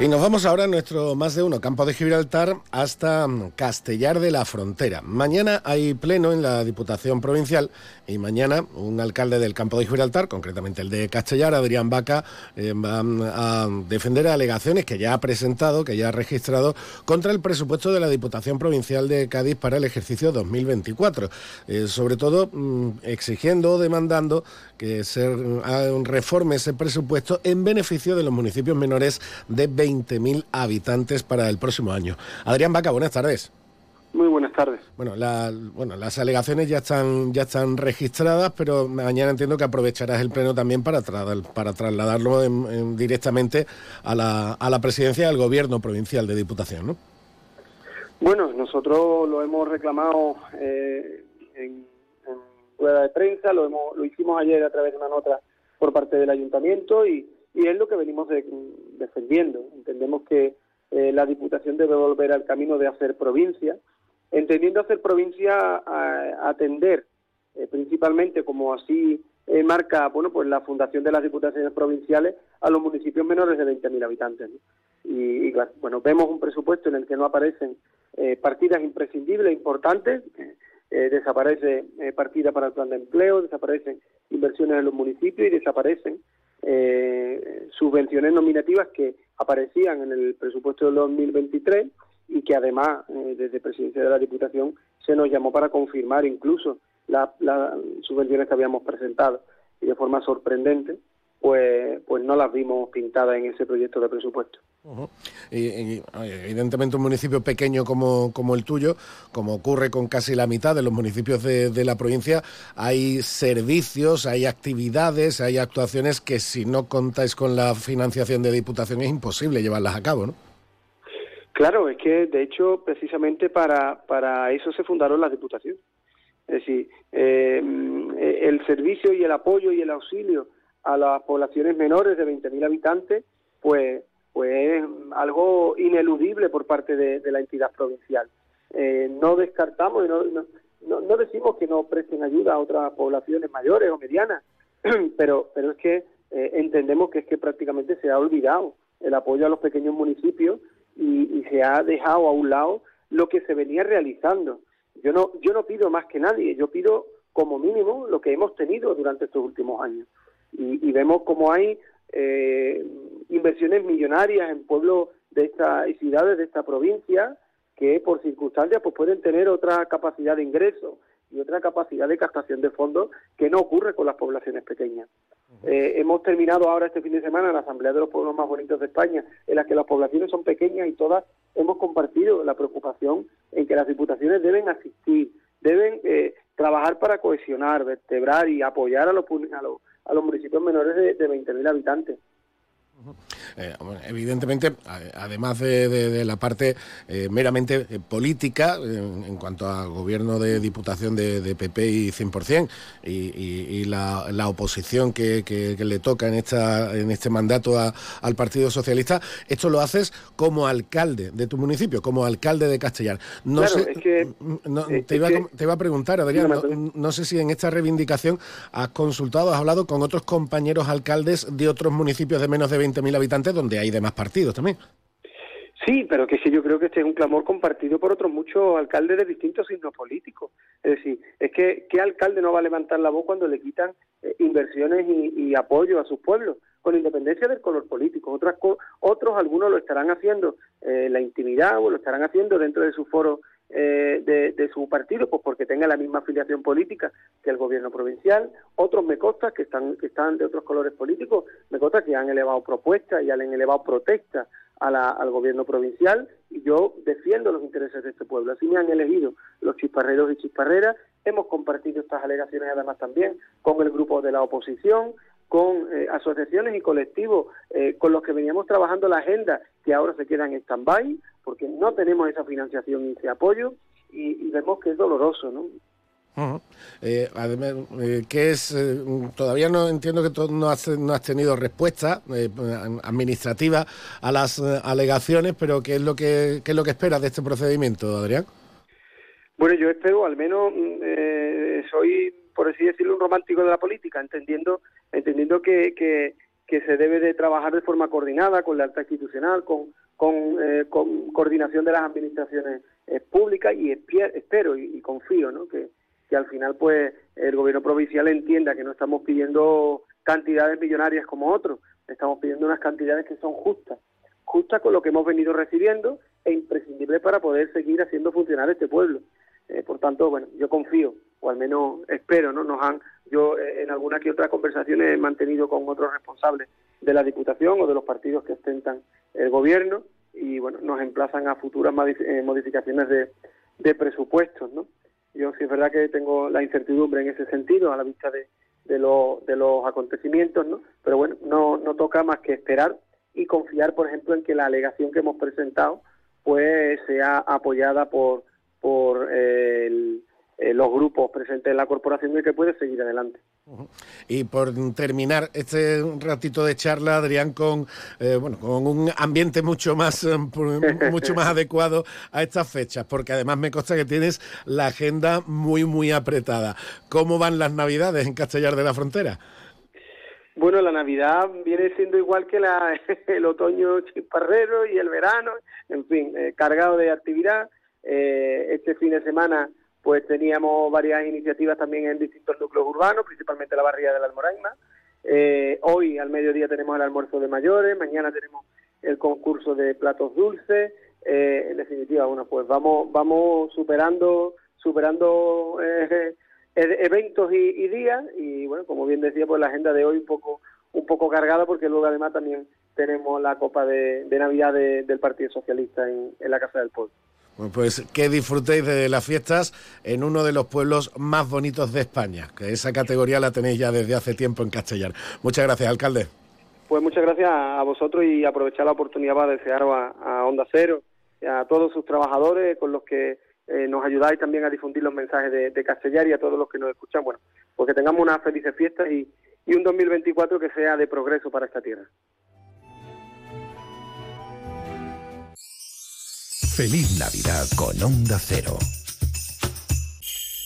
Y nos vamos ahora a nuestro más de uno campo de Gibraltar hasta Castellar de la Frontera. Mañana hay pleno en la Diputación Provincial y mañana un alcalde del campo de Gibraltar, concretamente el de Castellar, Adrián Vaca, eh, va mm, a defender alegaciones que ya ha presentado, que ya ha registrado contra el presupuesto de la Diputación Provincial de Cádiz para el ejercicio 2024. Eh, sobre todo mm, exigiendo o demandando que se ah, reforme ese presupuesto en beneficio de los municipios menores de 20.000 habitantes para el próximo año. Adrián Vaca, buenas tardes. Muy buenas tardes. Bueno, la- bueno, las alegaciones ya están, ya están registradas, pero mañana entiendo que aprovecharás el pleno también para, tra- para trasladarlo en- en- directamente a la, a la presidencia del gobierno provincial de Diputación, ¿no? Bueno, nosotros lo hemos reclamado eh, en, en rueda de prensa, lo, hemos, lo hicimos ayer a través de una nota por parte del ayuntamiento y, es lo que venimos de- defendiendo. Entendemos que eh, la Diputación debe volver al camino de hacer provincia, entendiendo hacer provincia atender eh, principalmente, como así eh, marca bueno pues la fundación de las Diputaciones Provinciales, a los municipios menores de 20.000 habitantes. y, bueno vemos un presupuesto en el que no aparecen eh, partidas imprescindibles, importantes. Eh, desaparece eh, partida para el plan de empleo, desaparecen inversiones en los municipios y desaparecen eh, subvenciones nominativas que aparecían en el presupuesto del 2023 y que además eh, desde Presidencia de la Diputación se nos llamó para confirmar incluso la- las subvenciones que habíamos presentado y de forma sorprendente pues pues no las vimos pintadas en ese proyecto de presupuesto. Y, evidentemente un municipio pequeño como, como el tuyo, como ocurre con casi la mitad de los municipios de, de la provincia, hay servicios, hay actividades, hay actuaciones que si no contáis con la financiación de Diputación es imposible llevarlas a cabo, ¿no? Claro, es que de hecho precisamente para, para eso se fundaron las diputaciones. Es decir, eh, el servicio y el apoyo y el auxilio a las poblaciones menores de 20.000 habitantes, pues, pues es algo ineludible por parte de, la entidad provincial. Eh, no descartamos y no, no, no- no decimos que no presten ayuda a otras poblaciones mayores o medianas, pero, pero es que eh, entendemos que es que prácticamente se ha olvidado el apoyo a los pequeños municipios y, y se ha dejado a un lado lo que se venía realizando. Yo no, yo no pido más que nadie, yo pido como mínimo lo que hemos tenido durante estos últimos años. Y, y vemos como hay eh, inversiones millonarias en pueblos de esta y ciudades de esta provincia que por circunstancias pues pueden tener otra capacidad de ingreso y otra capacidad de captación de fondos que no ocurre con las poblaciones pequeñas. Eh, hemos terminado ahora este fin de semana la Asamblea de los Pueblos Más Bonitos de España, en la que las poblaciones son pequeñas y todas hemos compartido la preocupación en que las diputaciones deben asistir, deben eh, trabajar para cohesionar, vertebrar y apoyar a los, a los, a los municipios menores de, de 20.000 habitantes. Eh, bueno, evidentemente, además de, de- de la parte eh, meramente eh, política, en cuanto a gobierno de diputación de, de PP y 100%, y, y- y la, la oposición que, que- que le toca en, esta, en este mandato a- al Partido Socialista, esto lo haces como alcalde de tu municipio, como alcalde de Castellar. No Claro, sé, es que- no, es te, iba a, te iba a preguntar, Adrián, no, no sé si en esta reivindicación has consultado, has hablado con otros compañeros alcaldes de otros municipios de menos de 20.000 habitantes donde hay demás partidos también. Sí, pero que sí, yo creo que este es un clamor compartido por otros muchos alcaldes de distintos signos políticos. Es decir, es que ¿qué alcalde no va a levantar la voz cuando le quitan eh, inversiones y, y apoyo a sus pueblos? Con independencia del color político. Otras otros, algunos lo estarán haciendo eh, en la intimidad o lo estarán haciendo dentro de su foro eh, de, de su partido, pues porque tenga la misma afiliación política que el gobierno provincial. Otros me consta que están, que están de otros colores políticos, que han elevado propuestas y han elevado protestas al gobierno provincial y yo defiendo los intereses de este pueblo. Así me han elegido los chisparreros y chisparreras. Hemos compartido estas alegaciones además también con el grupo de la oposición, con eh, asociaciones y colectivos eh, con los que veníamos trabajando la agenda que ahora se quedan en stand-by porque no tenemos esa financiación y ese apoyo y vemos que es doloroso, ¿no? Ujú. Eh, además, eh, que es eh, todavía no entiendo que no has, no has tenido respuesta eh, administrativa a las eh, alegaciones, pero ¿qué es lo que qué es lo que esperas de este procedimiento, Adrián? Bueno, yo espero, al menos mm, soy, por así decirlo, un romántico de la política, entendiendo, entendiendo que, que, se debe de trabajar de forma coordinada con la alta institucional, con, con, con coordinación de las administraciones públicas y espero y, y confío, ¿no? Que, que al final, pues, el gobierno provincial entienda que no estamos pidiendo cantidades millonarias como otros, estamos pidiendo unas cantidades que son justas, justas con lo que hemos venido recibiendo e imprescindibles para poder seguir haciendo funcionar este pueblo. Eh, por tanto, bueno, yo confío, o al menos espero, ¿no? Nos han, yo eh, en alguna que otra conversación he mantenido con otros responsables de la Diputación o de los partidos que ostentan el gobierno y, bueno, nos emplazan a futuras eh, modificaciones de presupuestos, ¿no? Yo sí es verdad que tengo la incertidumbre en ese sentido a la vista de, de, lo- de los acontecimientos, ¿no? Pero bueno, no, no toca más que esperar y confiar, por ejemplo, en que la alegación que hemos presentado pues sea apoyada por, por eh, el- eh, los grupos presentes en la corporación y que puede seguir adelante. Y por terminar este ratito de charla, Adrián, con eh, bueno, con un ambiente mucho más eh, mucho más adecuado a estas fechas, porque además me consta que tienes la agenda muy muy apretada. ¿Cómo van las Navidades en Castellar de la Frontera? Bueno, la Navidad viene siendo igual que la, el otoño chisparrero y el verano, en fin, eh, cargado de actividad. Eh, este fin de semana pues teníamos varias iniciativas también en distintos núcleos urbanos, principalmente la barriada de la Almoraima. Eh, hoy al mediodía tenemos el almuerzo de mayores, mañana tenemos el concurso de platos dulces. Eh, en definitiva, bueno, pues vamos vamos superando superando eh, e- eventos y, días y bueno, como bien decía, pues la agenda de hoy un poco un poco cargada porque luego además también tenemos la Copa de, de Navidad de- del Partido Socialista en, en la Casa del Pueblo. Pues que disfrutéis de las fiestas en uno de los pueblos más bonitos de España, que esa categoría la tenéis ya desde hace tiempo en Castellar. Muchas gracias, alcalde. Pues muchas gracias a vosotros y aprovechar la oportunidad para desearos a, a Onda Cero a todos sus trabajadores con los que eh, nos ayudáis también a difundir los mensajes de, de Castellar y a todos los que nos escuchan. Bueno, pues que tengamos unas felices fiestas y, y un 2024 que sea de progreso para esta tierra. Feliz Navidad con Onda Cero.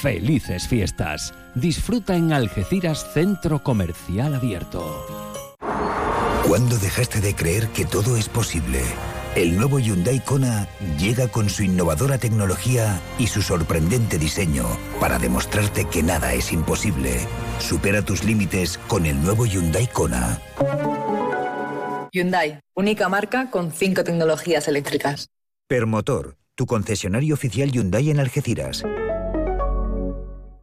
Felices fiestas. Disfruta en Algeciras Centro Comercial Abierto. ¿Cuándo dejaste de creer que todo es posible? El nuevo Hyundai Kona llega con su innovadora tecnología y su sorprendente diseño para demostrarte que nada es imposible. Supera tus límites con el nuevo Hyundai Kona. Hyundai, única marca con cinco tecnologías eléctricas. Permotor, tu concesionario oficial Hyundai en Algeciras.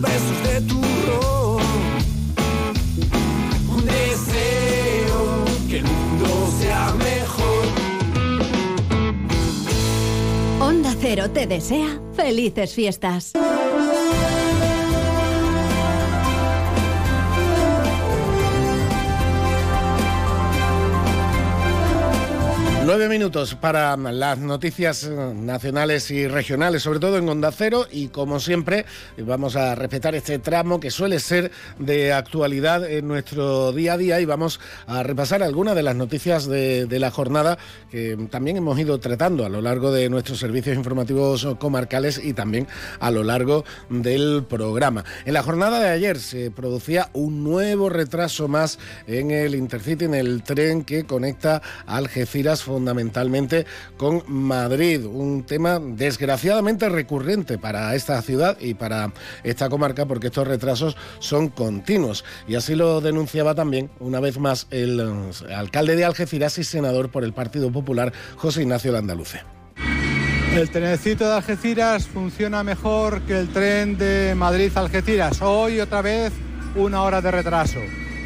Besos de turrón. Un deseo que el mundo sea mejor. Onda Cero te desea felices fiestas. Nueve minutos para las noticias eh, nacionales y regionales, sobre todo en Onda Cero, y como siempre vamos a respetar este tramo que suele ser de actualidad en nuestro día a día y vamos a repasar algunas de las noticias de, de la jornada que también hemos ido tratando a lo largo de nuestros servicios informativos comarcales y también a lo largo del programa. En la jornada de ayer se producía un nuevo retraso más en el Intercity, en el tren que conecta Algeciras fundamentalmente con Madrid. Un tema desgraciadamente recurrente para esta ciudad y para esta comarca porque estos retrasos son continuos. Y así lo denunciaba también una vez más el eh, alcalde de Algeciras y senador por el Partido Popular, José Ignacio Landaluce. El trenecito de Algeciras funciona mejor que el tren de Madrid-Algeciras. Hoy otra vez una hora de retraso.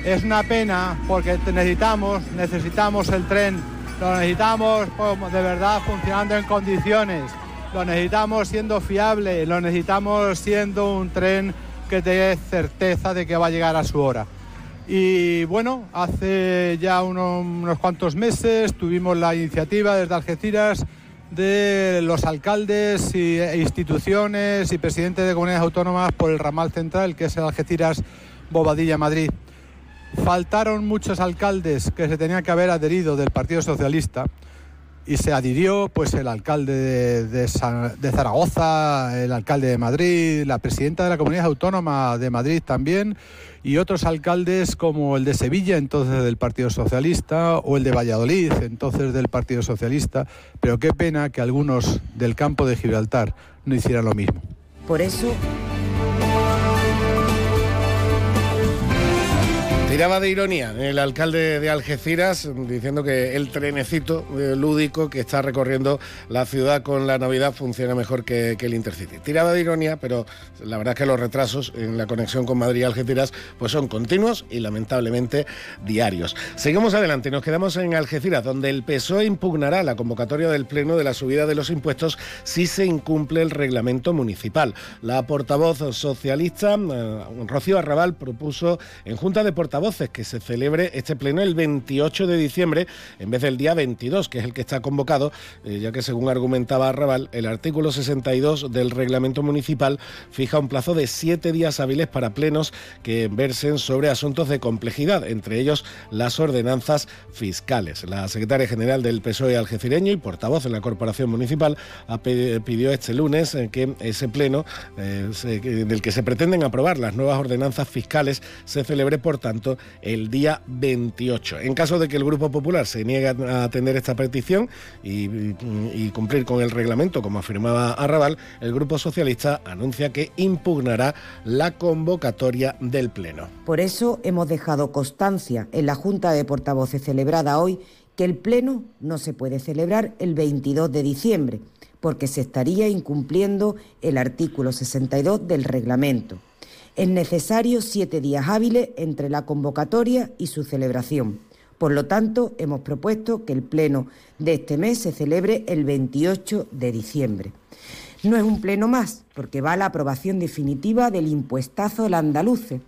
Es una pena porque necesitamos, necesitamos el tren, lo necesitamos como de verdad funcionando en condiciones, lo necesitamos siendo fiable, lo necesitamos siendo un tren que te dé certeza de que va a llegar a su hora. Y bueno, hace ya uno- unos cuantos meses tuvimos la iniciativa desde Algeciras de los alcaldes y, e instituciones y presidentes de comunidades autónomas por el ramal central, que es el Algeciras Bobadilla Madrid. Faltaron muchos alcaldes que se tenían que haber adherido del Partido Socialista y se adhirió pues el alcalde de, de Zaragoza, el alcalde de Madrid, la presidenta de la Comunidad Autónoma de Madrid también y otros alcaldes como el de Sevilla, entonces del Partido Socialista, o el de Valladolid, entonces del Partido Socialista, pero qué pena que algunos del campo de Gibraltar no hicieran lo mismo. Por eso Tiraba de ironía el alcalde de Algeciras diciendo que el trenecito eh, lúdico que está recorriendo la ciudad con la Navidad funciona mejor que, que, el Intercity. Tiraba de ironía, pero la verdad es que los retrasos en la conexión con Madrid y Algeciras pues son continuos y lamentablemente diarios. Seguimos adelante, nos quedamos en Algeciras, donde el PSOE impugnará la convocatoria del Pleno de la subida de los impuestos si se incumple el reglamento municipal. La portavoz socialista, eh, Rocío Arrabal, propuso en Junta de Portavoz que se celebre este pleno el 28 de diciembre en vez del día 22, que es el que está convocado, eh, ya que según argumentaba Arrabal, el artículo 62 del reglamento municipal fija un plazo de siete días hábiles para plenos que versen sobre asuntos de complejidad, entre ellos las ordenanzas fiscales. La secretaria general del PSOE algecireño y portavoz de la Corporación Municipal pidió este lunes eh, que ese pleno eh, del que se pretenden aprobar las nuevas ordenanzas fiscales se celebre, por tanto, el día 28. En caso de que el Grupo Popular se niegue a atender esta petición y, y cumplir con el reglamento, como afirmaba Arrabal, el Grupo Socialista anuncia que impugnará la convocatoria del Pleno. Por eso hemos dejado constancia en la Junta de Portavoces celebrada hoy que el Pleno no se puede celebrar el 22 de diciembre, porque se estaría incumpliendo el artículo 62 del reglamento. Es necesario siete días hábiles entre la convocatoria y su celebración. Por lo tanto, hemos propuesto que el pleno de este mes se celebre el 28 de diciembre. No es un pleno más, porque va a la aprobación definitiva del impuestazo al andaluce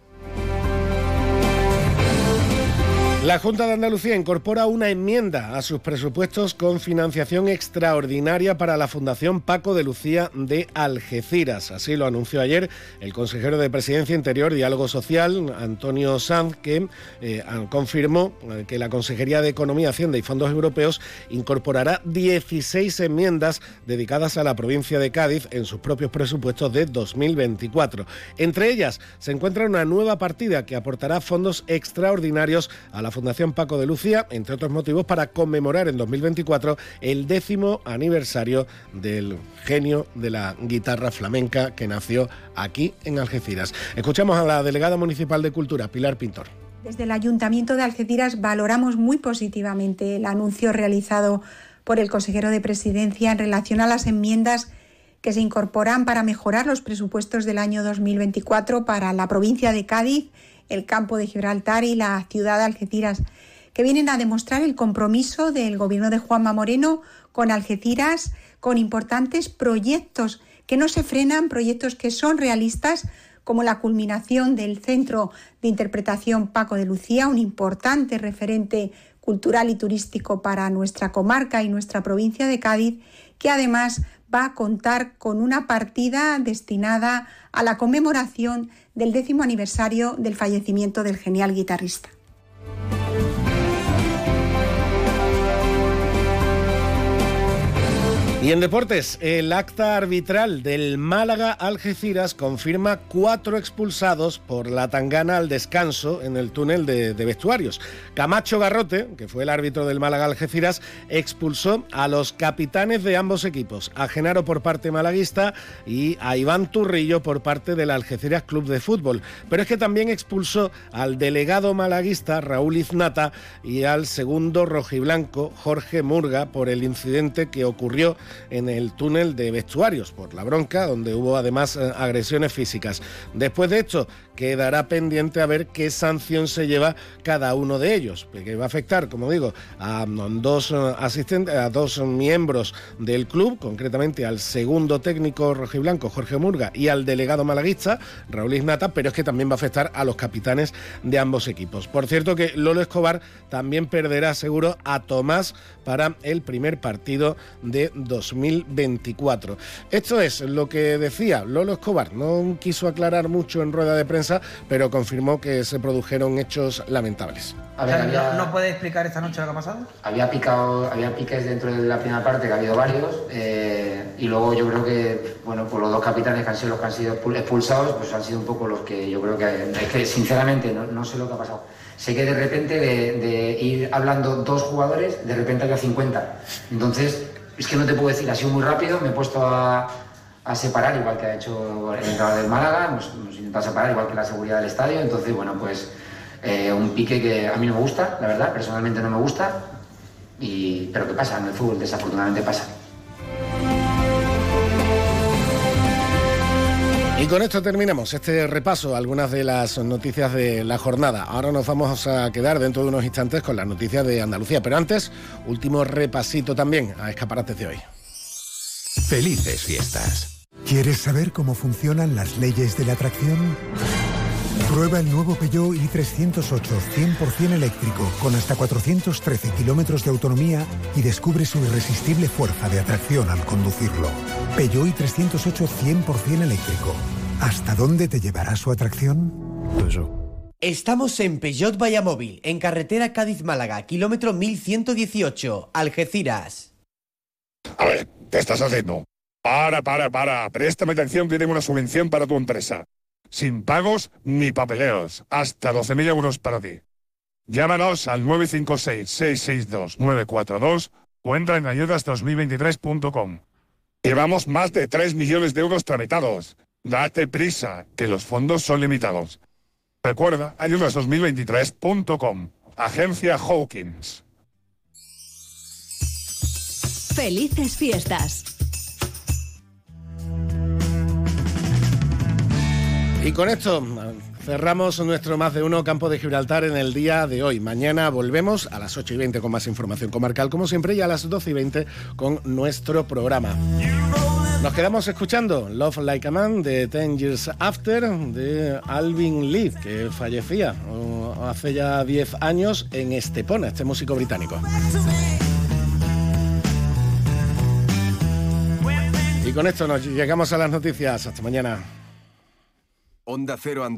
La Junta de Andalucía incorpora una enmienda a sus presupuestos con financiación extraordinaria para la Fundación Paco de Lucía de Algeciras. Así lo anunció ayer el consejero de Presidencia Interior y Diálogo Social, Antonio Sanz, que eh, confirmó eh, que la Consejería de Economía, Hacienda y Fondos Europeos incorporará 16 enmiendas dedicadas a la provincia de Cádiz en sus propios presupuestos de 2024. Entre ellas se encuentra una nueva partida que aportará fondos extraordinarios a la Fundación Paco de Lucía, entre otros motivos, para conmemorar en 2024 el décimo aniversario del genio de la guitarra flamenca que nació aquí en Algeciras. Escuchamos a la delegada municipal de Cultura, Pilar Pintor. Desde el Ayuntamiento de Algeciras valoramos muy positivamente el anuncio realizado por el consejero de Presidencia en relación a las enmiendas que se incorporan para mejorar los presupuestos del año 2024 para la provincia de Cádiz el campo de Gibraltar y la ciudad de Algeciras, que vienen a demostrar el compromiso del gobierno de Juanma Moreno con Algeciras, con importantes proyectos que no se frenan, proyectos que son realistas, como la culminación del Centro de Interpretación Paco de Lucía, un importante referente cultural y turístico para nuestra comarca y nuestra provincia de Cádiz, que además va a contar con una partida destinada a la conmemoración del décimo aniversario del fallecimiento del genial guitarrista. Y en deportes, el acta arbitral del Málaga Algeciras confirma cuatro expulsados por la tangana al descanso en el túnel de, vestuarios. Camacho Garrote, que fue el árbitro del Málaga Algeciras, expulsó a los capitanes de ambos equipos, a Genaro por parte malaguista y a Iván Turrillo por parte del Algeciras Club de Fútbol. Pero es que también expulsó al delegado malaguista Raúl Iznata y al segundo rojiblanco Jorge Murga por el incidente que ocurrió en el túnel de vestuarios por la bronca, donde hubo además eh, agresiones físicas. Después de esto, quedará pendiente a ver qué sanción se lleva cada uno de ellos, que va a afectar, como digo, a dos eh, asistentes, a dos miembros del club, concretamente al segundo técnico rojiblanco Jorge Murga y al delegado malaguista Raúl Iznata, pero es que también va a afectar a los capitanes de ambos equipos. Por cierto que Lolo Escobar también perderá seguro a Tomás para el primer partido de 2024. Esto es lo que decía Lolo Escobar. No quiso aclarar mucho en rueda de prensa, pero confirmó que se produjeron hechos lamentables. ¿No puede explicar esta noche lo que ha pasado? Había, picado, había piques dentro de la primera parte, que ha habido varios, eh, y luego yo creo que bueno, pues los dos capitanes que han sido los que han sido expulsados, pues han sido un poco los que yo creo que, es que sinceramente no, no sé lo que ha pasado sé que de repente de, ir hablando dos jugadores, de repente había 50. Entonces, es que no te puedo decir, ha sido muy rápido, me he puesto a, separar, igual que ha hecho el entrenador del Málaga, hemos, intentado separar, igual que la seguridad del estadio, entonces, bueno, pues Eh, un pique que a mí no me gusta, la verdad, personalmente no me gusta, y, pero ¿qué pasa? En el fútbol desafortunadamente pasa. Y con esto terminamos este repaso a algunas de las noticias de la jornada. Ahora nos vamos a quedar dentro de unos instantes con las noticias de Andalucía, pero antes, último repasito también a escaparates de hoy. Felices fiestas. ¿Quieres saber cómo funcionan las leyes de la atracción? Prueba el nuevo Peugeot i308 100% eléctrico con hasta 413 kilómetros de autonomía y descubre su irresistible fuerza de atracción al conducirlo. Peugeot i308 100% eléctrico. ¿Hasta dónde te llevará su atracción? Estamos en Peugeot Vallamóvil, en carretera Cádiz-Málaga, kilómetro 1118, Algeciras. A ver, ¿qué estás haciendo? Para, para, para. Préstame atención, tienen una subvención para tu empresa. Sin pagos ni papeleos. Hasta 12.000 euros para ti. Llámanos al 956-662-942 o entra en ayudas2023.com. Llevamos más de 3 millones de euros tramitados. Date prisa, que los fondos son limitados. Recuerda, ayudas2023.com. Agencia Hawkins. Felices fiestas. Y con esto cerramos nuestro más de uno campo de Gibraltar en el día de hoy. Mañana volvemos a las 8 y 20 con más información comarcal, como siempre, y a las 12 y 20 con nuestro programa. Nos quedamos escuchando Love Like a Man de Ten Years After de Alvin Lee, que fallecía hace ya 10 años en Estepona, este músico británico. Y con esto nos llegamos a las noticias. Hasta mañana. Onda Cero Andalucía.